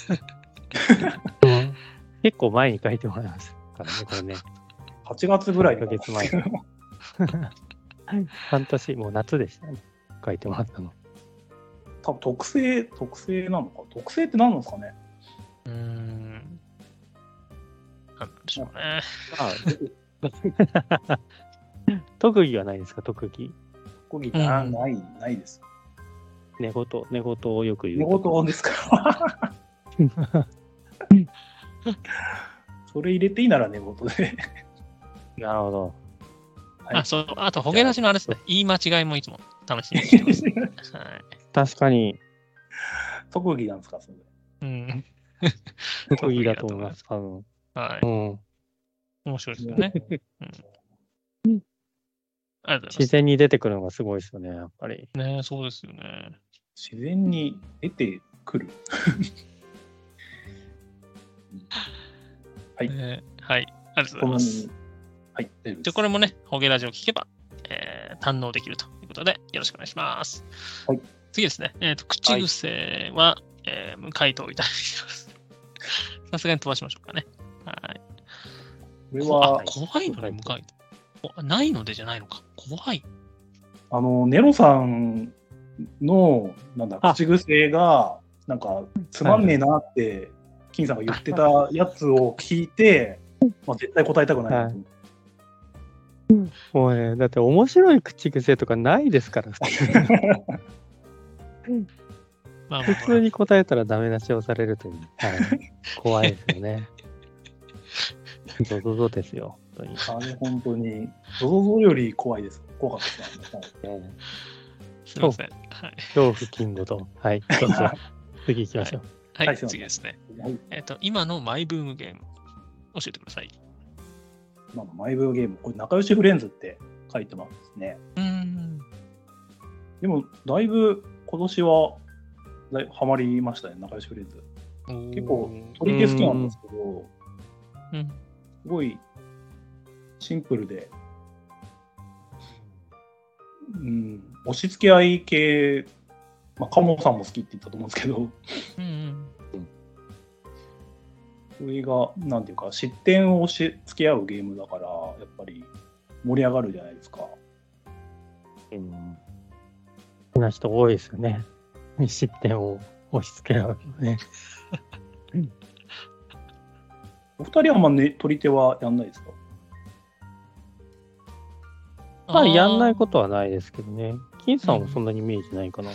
結構前に書いてもらいましたからね、これね。う。8月ぐらいに1ヶ月前半年、もう夏でしたね。書いてもらったの。多分特性、特性なのか？特性って何なんですかね？うーん。なんでしょうね。あ 特技はないですか、特技。特技なうんない、ないです。寝言、寝言をよく言寝う。言ですか？それ入れていいなら寝言で。なるほど。はいあ、そう、あと、ホゲラジのあれですね。言い間違いもいつも楽しみにしてます。はい。確かに特技なんですか、それ。うん。特技だと思います。多分。はい。うん。面白いですよね。うん。ありがとうござい自然に出てくるのがすごいですよね、やっぱり。ます。ねそうですよね。自然に出てくる？はいえーはい。ありがとうございますに。。はい、大丈夫で、です。これもね、ホゲラジを聞けば、えー堪能できるということで、よろしくお願いします。はい。次ですね。えっ、と、口癖は、えー回答いただいています。さすがに飛ばしましょうかね。はい。これは、怖いのに向かい。おないのでじゃないのか。怖い。あの、ネロさんの、なんだ、あ口癖が、なんか、つまんねえなって、金さんが言ってたやつを聞いて、まあ、絶対答えたくないなと思って。もうね、だって面白い口癖とかないですから、普 通まあまあまあ普通に答えたらダメ出しをされるという。はい。怖いですよね。ゾゾゾですよ、本当に。あれ、本当に、ゾゾゾより怖いです。怖かったですね。はいねすみません。はい。恐怖金語と。はい。次行きましょう。はい、次ですね。はいえっ、と、今のマイブームゲーム、教えてください。まあ、マイブーゲーム、これ、仲良しフレンズって書いてますね。うーん。でも、だいぶ今年はだいハマりましたね、仲良しフレンズ。結構、取り手好きなんですけど、うん。すごいシンプルで、うん、押し付け合い系、まあ、鴨さんも好きって言ったと思うんですけど、うんうん。それが、なんていうか、失点を押し付け合うゲームだから、やっぱり盛り上がるじゃないですか。うん。好きな人多いですよね。失点を押し付け合うのね。お二人はあんまね、取り手はやんないですか？まあ、やんないと。ことはないですけどね。金さんもそんなにイメージないかな。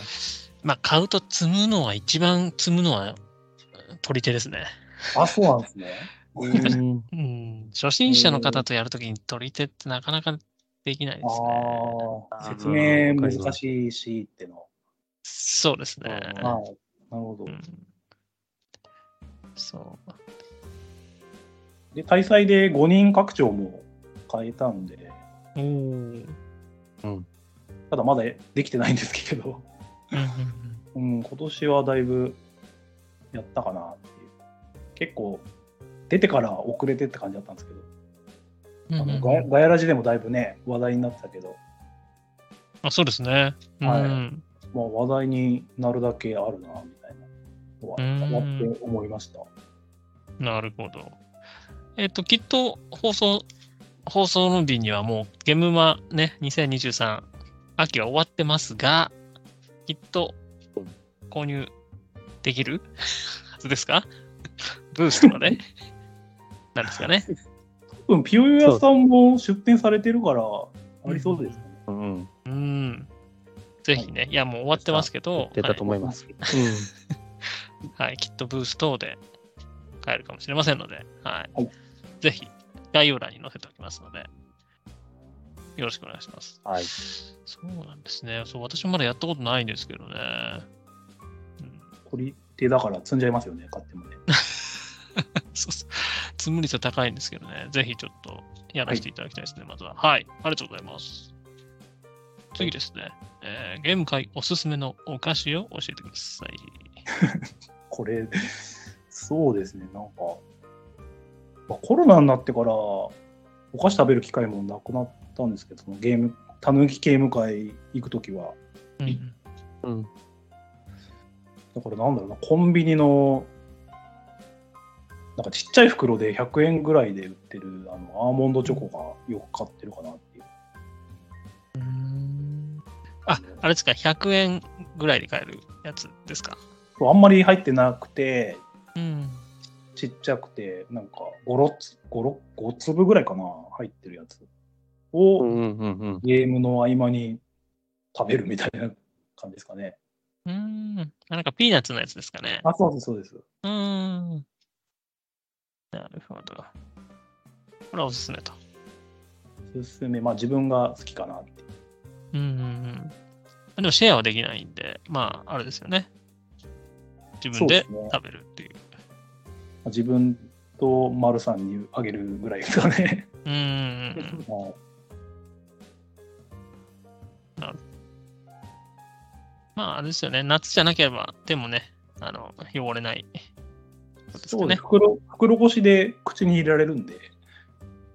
まあ、買うと積むのは、一番積むのは、取り手ですね。あ、そうなんですね。うん。うん。初心者の方とやるときに取り手ってなかなかできないですね。ああ、説明難しいしっての。そうですね。なるほどう。んそう。で、大祭で5人拡張も変えたんで、おーただまだできてないんですけど、うん。うんうんうん、今年はだいぶやったかなっていう。結構、出てから遅れてって感じだったんですけど、うんうんあのガヤガヤラジでもだいぶね、話題になってたけど、あそうですね。うん。はい。まあ、話題になるだけあるな、みたいなのは、うん。やって思いました。なるほど。えっ、と、きっと放送、放送の日にはもうゲームマね、2023秋は終わってますが、きっと購入できる？はずですか？ブースとかね。なんですかね。多分、ピヨヨヤさんも出展されてるから、ありそうですね。うん。うん。ぜひね、いやもう終わってますけど、出たと思います。はい、はい、きっとブース等で買えるかもしれませんので、はい。はいぜひ概要欄に載せておきますので、よろしくお願いします。うん。はい。そうなんですね。そう、私もまだやったことないんですけどね。うん、取り手だから積んじゃいますよね、買ってもね。そうそう。積む率は高いんですけどね。ぜひちょっとやらせていただきたいですね、まずは。はい。ありがとうございます。次ですね。えーゲーム会おすすめのお菓子を教えてください。これ、そうですね、なんか、まあコロナになってから、お菓子食べる機会もなくなったんですけど、そのゲーム、たぬきゲーム会行くときは、うんうん。だからなんだろうな、コンビニの、なんかちっちゃい袋で100円ぐらいで売ってるあのアーモンドチョコがよく買ってるかなっていう。あ、あれですか、100円ぐらいで買えるやつですか？あんまり入ってなくて、うん。ちっちゃくて、なんか5、6 5, 5粒ぐらいかな、入ってるやつを、うんうんうんうん。ゲームの合間に食べるみたいな感じですかね。うーん。あなんかピーナッツのやつですかね。あ、そうです、そうです。うーん。なるほど。これはおすすめと。おすすめ、まあ自分が好きかなっていう。うんうんうん。でもシェアはできないんで、まあ、あれですよね。自分で食べるっていう。自分と丸さんにあげるぐらいですかね。うーん。はいまあ、あれですよね。夏じゃなければ手もね、あの、汚れない。そうですかねそうです。。袋袋越しで口に入れられるんで、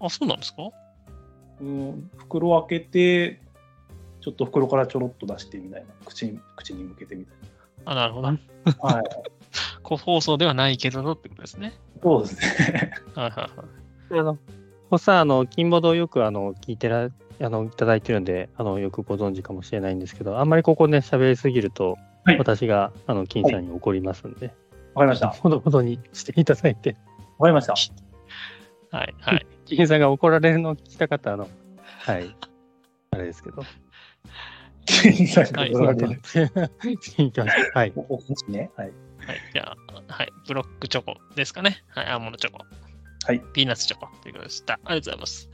あ、そうなんですか？うん、袋開けて、ちょっと袋からちょろっと出してみたいな、口に口に向けてみたいあ、なるほど。な。はい、個放送ではないけどってことですね。そうですね。はいはいはい。あの、おっさん、あの、金ボドをよくあの聞いてら、あの、いただいてるんで、あの、よくご存知かもしれないんですけど、あんまりここね、喋りすぎると、はい私が、あの、金さんに怒りますんで、わかりました。ほどほどにしていただいて、わかりました。はい、はい。金さんが怒られるのを聞きたかった、あの、はい、あれですけど。はい怒られる次行きましょうはい。はい。はい、じゃあ、はい、ブロックチョコですかね。はい、アーモンドチョコ。はい。ピーナッツチョコということでした。ありがとうございます。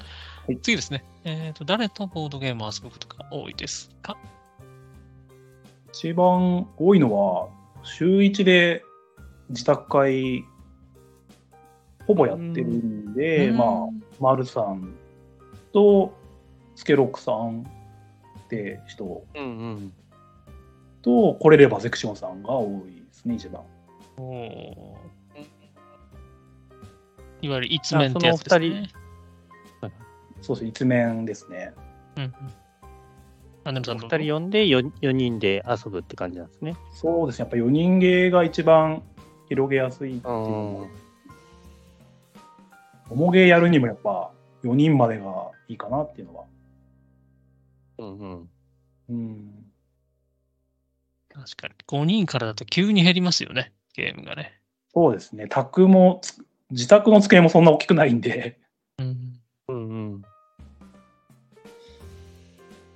はい次ですね。えっ、と、誰とボードゲームを遊ぶことが多いですか？一番多いのは、週1で自宅会、ほぼやってるんで、まあ、マルさんと、スケロックさんって人うんうん。と、来れればゼクシオンさんが多いですね、一番。あ、おーいわゆる一面ってやつですね。そうです、一面ですね。うんうん。あ、でも人呼んで 4, 4人で遊ぶって感じなんですね。そうですね、やっぱ4人芸が一番広げやすいっていう重芸やるにもやっぱ4人までがいいかなっていうのは。うんうん。うん。確かに。5人からだと急に減りますよね、ゲームがね。そうですね、宅もつ、自宅の机もそんな大きくないんで、うん。うんうん。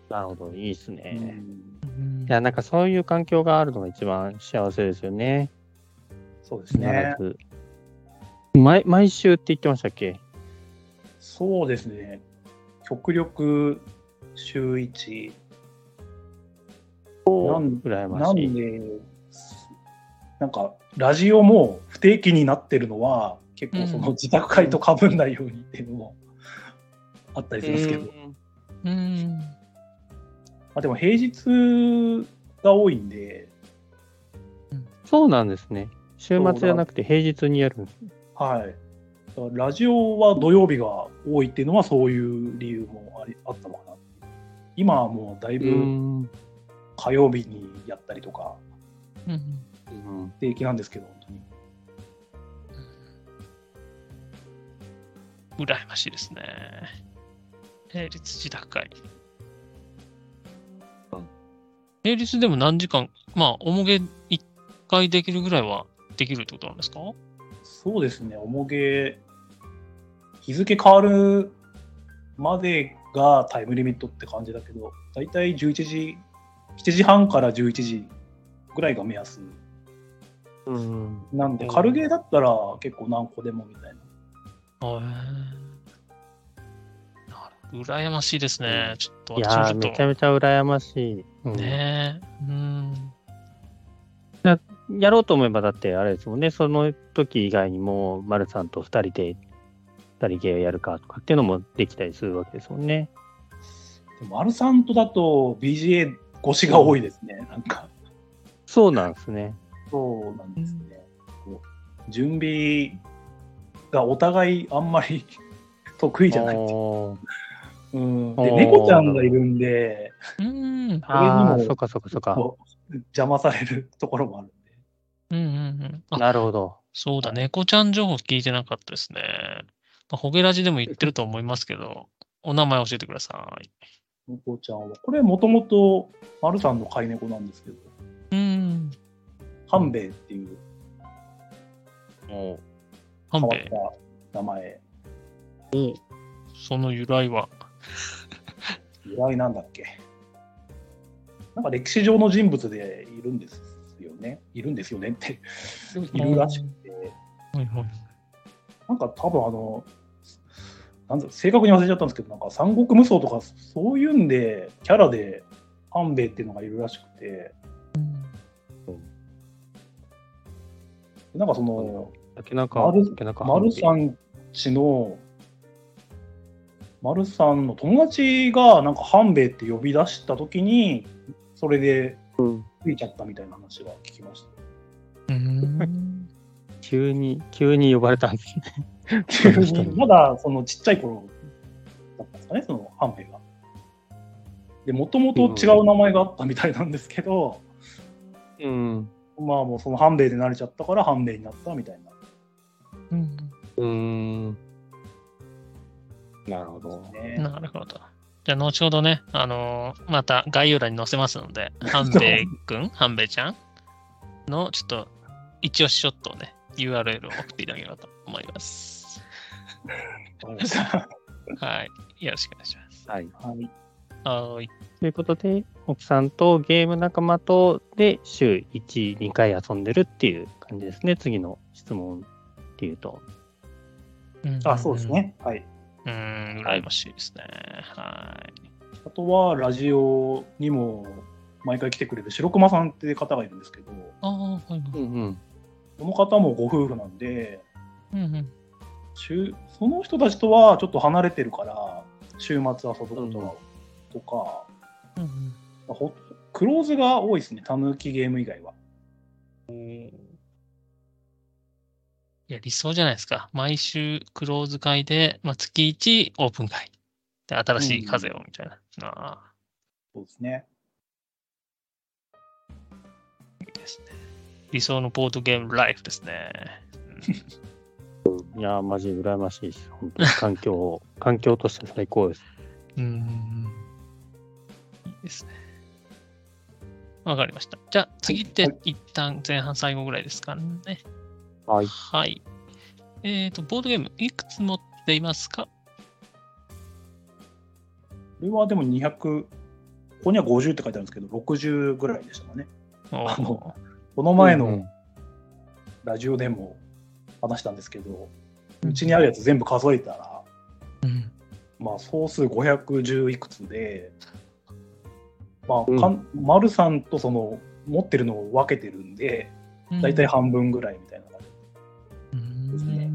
なるほど、いいですうね。んいや、なんかそういう環境があるのが一番幸せですよね。そうですね。毎毎週って言ってましたっけ？そうですね、極力週1。なん羨ましい。なんで、なんか、ラジオも不定期になってるのは、結構その自宅会と被んないようにっていうのもあったりするんですけど、まうん。あ、でも平日が多いんで、そうなんですね。週末じゃなくて平日にやるんですね。はい。ラジオは土曜日が多いっていうのはそういう理由もありあったのかな。今はもうだいうぶん。火曜日にやったりとか、うんうん定期なんですけど、本当に。羨ましいですね。平日自宅会うん。平日でも何時間、まあ、重げ1回できるぐらいはできるってことなんですか？そうですね、重げ、日付変わるまでがタイムリミットって感じだけど、だいたい11時、7時半から11時ぐらいが目安うん。なんで、うん軽ゲーだったら結構何個でもみたいな。へえ。なる羨ましいですね。ちょっといやー、私もちょっと。めちゃめちゃ羨ましい。うんねえ。うん。やろうと思えば、だってあれですもんね、その時以外にも、丸さんと二人で、二人ゲーやるかとかっていうのもできたりするわけですもんね。でも、アルサントだと BGA 越しが多いですね、なんか。そうなんですね。そうなんですね。準備がお互いあんまり得意じゃないっていうん、で、猫ちゃんがいるんで、うん。ああ、そっかそっかそっか。邪魔されるところもあるんで。うんうんうん。あ、なるほど。そうだ、猫ちゃん情報聞いてなかったですね。まあ、ホゲラジでも言ってると思いますけど、お名前教えてください。猫ちゃんは、これもともと丸さんの飼い猫なんですけど、うん。ハンベイっていうお半変わっ兵た名前、衛。その由来は？由来なんだっけ？なんか歴史上の人物でいるんですよね。いるんですよねって、いるらしくて、はいはい。なんか多分あの、なんだ正確に忘れちゃったんですけど、なんか三国無双とかそういうんで、キャラでハンベイっていうのがいるらしくて、なんかその、竹中、丸竹中丸さんちの、丸さんの友達がなんかハンベイって呼び出したときに、それでうんついちゃったみたいな話は聞きました。うん。急に、急に呼ばれたんですね。まだそのちっちゃい頃だったんですかね、そのハンベイが。で、もともと違う名前があったみたいなんですけど、うん。まあもうそのハンベイで慣れちゃったからハンベイになったみたいな。うんうーん。なるほど。ね。なるほど。じゃあ、後ほどね、あのーまた概要欄に載せますので、ハンベイ君、ハンベイちゃんのちょっと一押しショットをね、URL を送っていただければと思います。はい。よろしくお願いします。はい。はい。はーい。ということで、奥さんとゲーム仲間とで週1、2回遊んでるっていう感じですね。次の質問っていうと。あ、そうです。ね。はい。うん、羨ましいですね。はい。あとは、ラジオにも毎回来てくれる白熊さんって方がいるんですけど、ああ、はいはい。んうん。この方もご夫婦なんで、うんうん。週その人たちとはちょっと離れてるから、週末遊ぶことが、とか、うんうんほクローズが多いですね、たぬきゲーム以外は。いや、理想じゃないですか。毎週クローズ会で、まあ、月1オープン会。で、新しい風をみたいな。ああ、そうですね。いいですね。理想のボードゲームライフですね。いやー、マジ羨ましいです。本当に 環境、環境として最高です。うん。うんいいですね。わかりました。じゃあ、次ってはい一旦前半最後ぐらいですかね。はい。はい。えっ、と、ボードゲームいくつ持っていますか？これはでも200、ここには50って書いてあるんですけど、60ぐらいでしたかね。おあのこの前のうんうんラジオでも話したんですけど、うちにあるやつ全部数えたら、うん。まあ、総数510いくつで、まあ、うんかん丸さんとその持ってるのを分けてるんで、大体半分ぐらいみたいな感じ。うんですね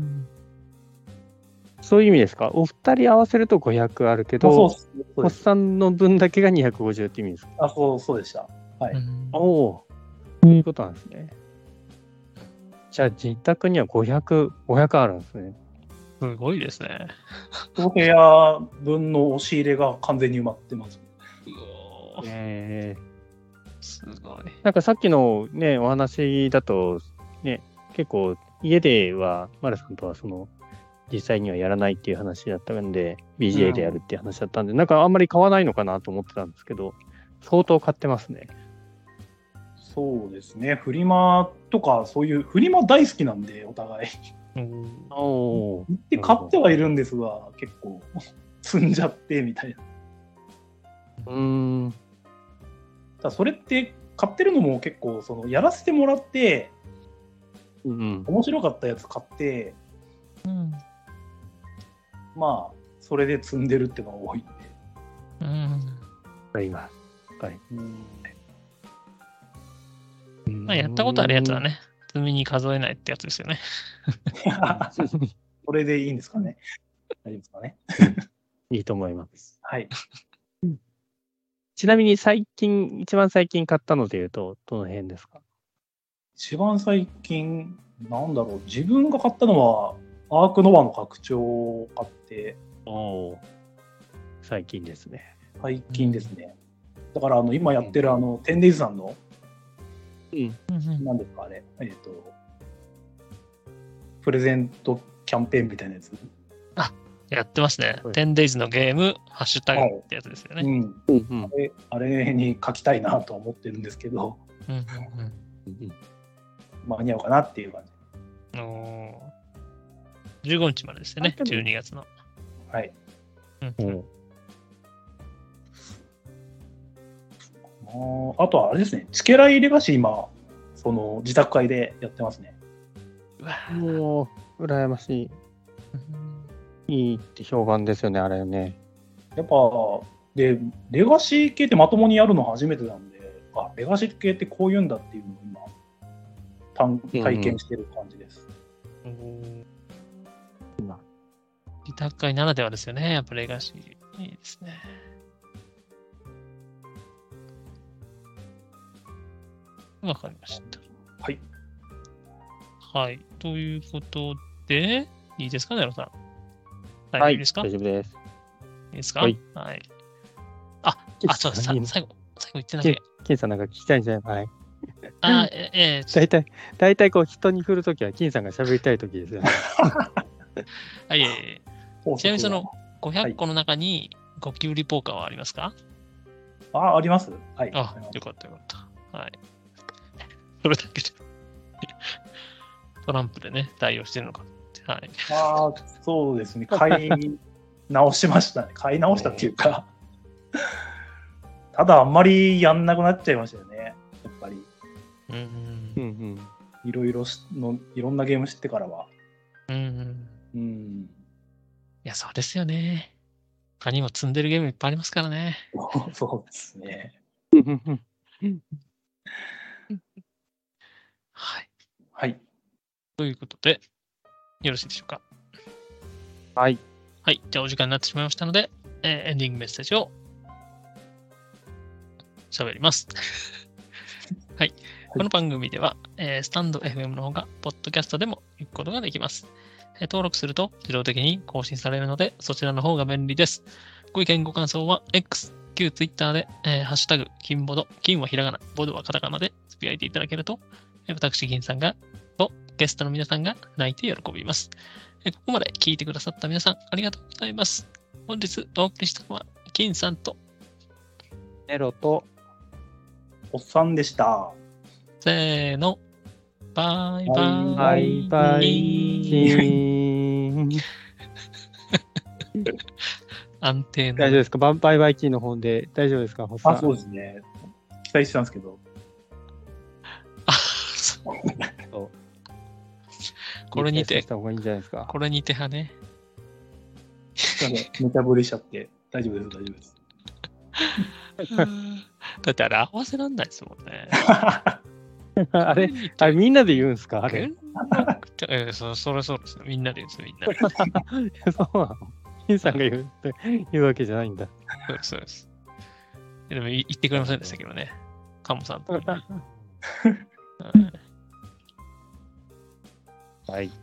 そういう意味ですか？お二人合わせると500あるけど、おっさんの分だけが250って意味ですか？あそうそうでした。はい。うんおお、そういうことなんですね。じゃあ、自宅には500、500あるんですね。すごいですね。一部屋分の押し入れが完全に埋まってます。うおーえすごい。なんかさっきのね、お話だと、ね、結構家では、丸さんとはその、実際にはやらないっていう話だったんで、BGA でやるっていう話だったんで、なんかあんまり買わないのかなと思ってたんですけど、相当買ってますね。そうですね。フリマとか、そういう、フリマ大好きなんで、お互い。うんおお。行って買ってはいるんですが、結構、積んじゃってみたいな。うーん。ただそれって、買ってるのも結構、その、やらせてもらって、うんうん。面白かったやつ買って、うんまあ、それで積んでるっていうのが多いんで。うんわかります。はい。まあ、やったことあるやつはね、積みに数えないってやつですよね。それでいいんですかね。大丈夫ですかね。いいと思います。はい。ちなみに最近、一番最近買ったので言うと、どの辺ですか？一番最近、なんだろう、自分が買ったのは、アークノバの拡張を買って、おお。最近ですね。最近ですね。だから、あの、今やってる、あの、テンデイズさんの、うん。何ですか、あれ、えっ、と、プレゼントキャンペーンみたいなやつ。やってますねはい。10days のゲーム、ハッシュタグってやつですよね。うん。うんうんあれあれに書きたいなとは思ってるんですけど、うんうんうん。間に合うかなっていう感じ。うんおー15日までですよね、あでも12月の。はい。うんうんあとはあれですね、チケライレガシー今、その自宅会でやってますね。うわーもう、羨ましうんい。いいって評判ですよね、あれね。やっぱ、で、レガシー系ってまともにやるの初めてなんで、あ、レガシー系ってこういうんだっていうのを今、体体験してる感じです。うん今自宅会ならではですよね、やっぱレガシー。いいですね。わかりました。はい。はい。ということで、いいですかね、ロさん。大丈はい、夫ですか、い、大丈夫です。いですか？はい。はい。あ、あ、そうです。最後、最後言ってなきゃ。金さんなんか聞きたいんじゃない？はい。あ、え、えー、大体、大体こう人に振るときは金さんが喋りたいときですよね。あいえいえ。ちなみにその、500個の中にゴキブリポーカーはありますか、あ、ありますはい。あよかったよかった。はい。それだけで。トランプでね、対応してるのかって。はい。ああ、そうですね。買い直しましたね。買い直したっていうか。ただ、あんまりやんなくなっちゃいましたよね。やっぱり。うんうんうん。いろいろしの、いろんなゲーム知ってからは。うん。うん。うん。いや、そうですよね。他にも積んでるゲームいっぱいありますからね。そうですね。はい。はい。ということで、よろしいでしょうか？はい。はい。じゃあ、お時間になってしまいましたので、えーエンディングメッセージを喋ります。はい。この番組では、えースタンド FM の方が、ポッドキャストでも聞くことができます。えー登録すると自動的に更新されるので、そちらの方が便利です。ご意見、ご感想は X、旧 Twitter で、えーハッシュタグ、金ボド、金はひらがな、ボドはカタカナでつぶやいていただけると、えー私、銀さんが、とゲストの皆さんが泣いて喜びます。えーここまで聞いてくださった皆さん、ありがとうございます。本日お送りしたのは、金さんと、ネロと、おっさんでした。せーの、バイバイ。バイバイキーン。安定の大丈夫ですか？バンバイバイキーの本で大丈夫ですか？あ、そうですね。期待してたんですけど。あそうこれにてた方がいいんじゃないですか。これにて派ね。なんか、無茶ぶりしちゃって、大丈夫です、大丈夫です。だってあれ合わせらんないですもんね。あれ、あれみんなで言うんすか？あれ。えーそそれそうです。みんなで言うんです、みんなで。そうなの？金さんが言うって言うわけじゃないんだ。そうです、そうです。でもい言ってくれませんでしたけどね。カモさんとかね、うんはい。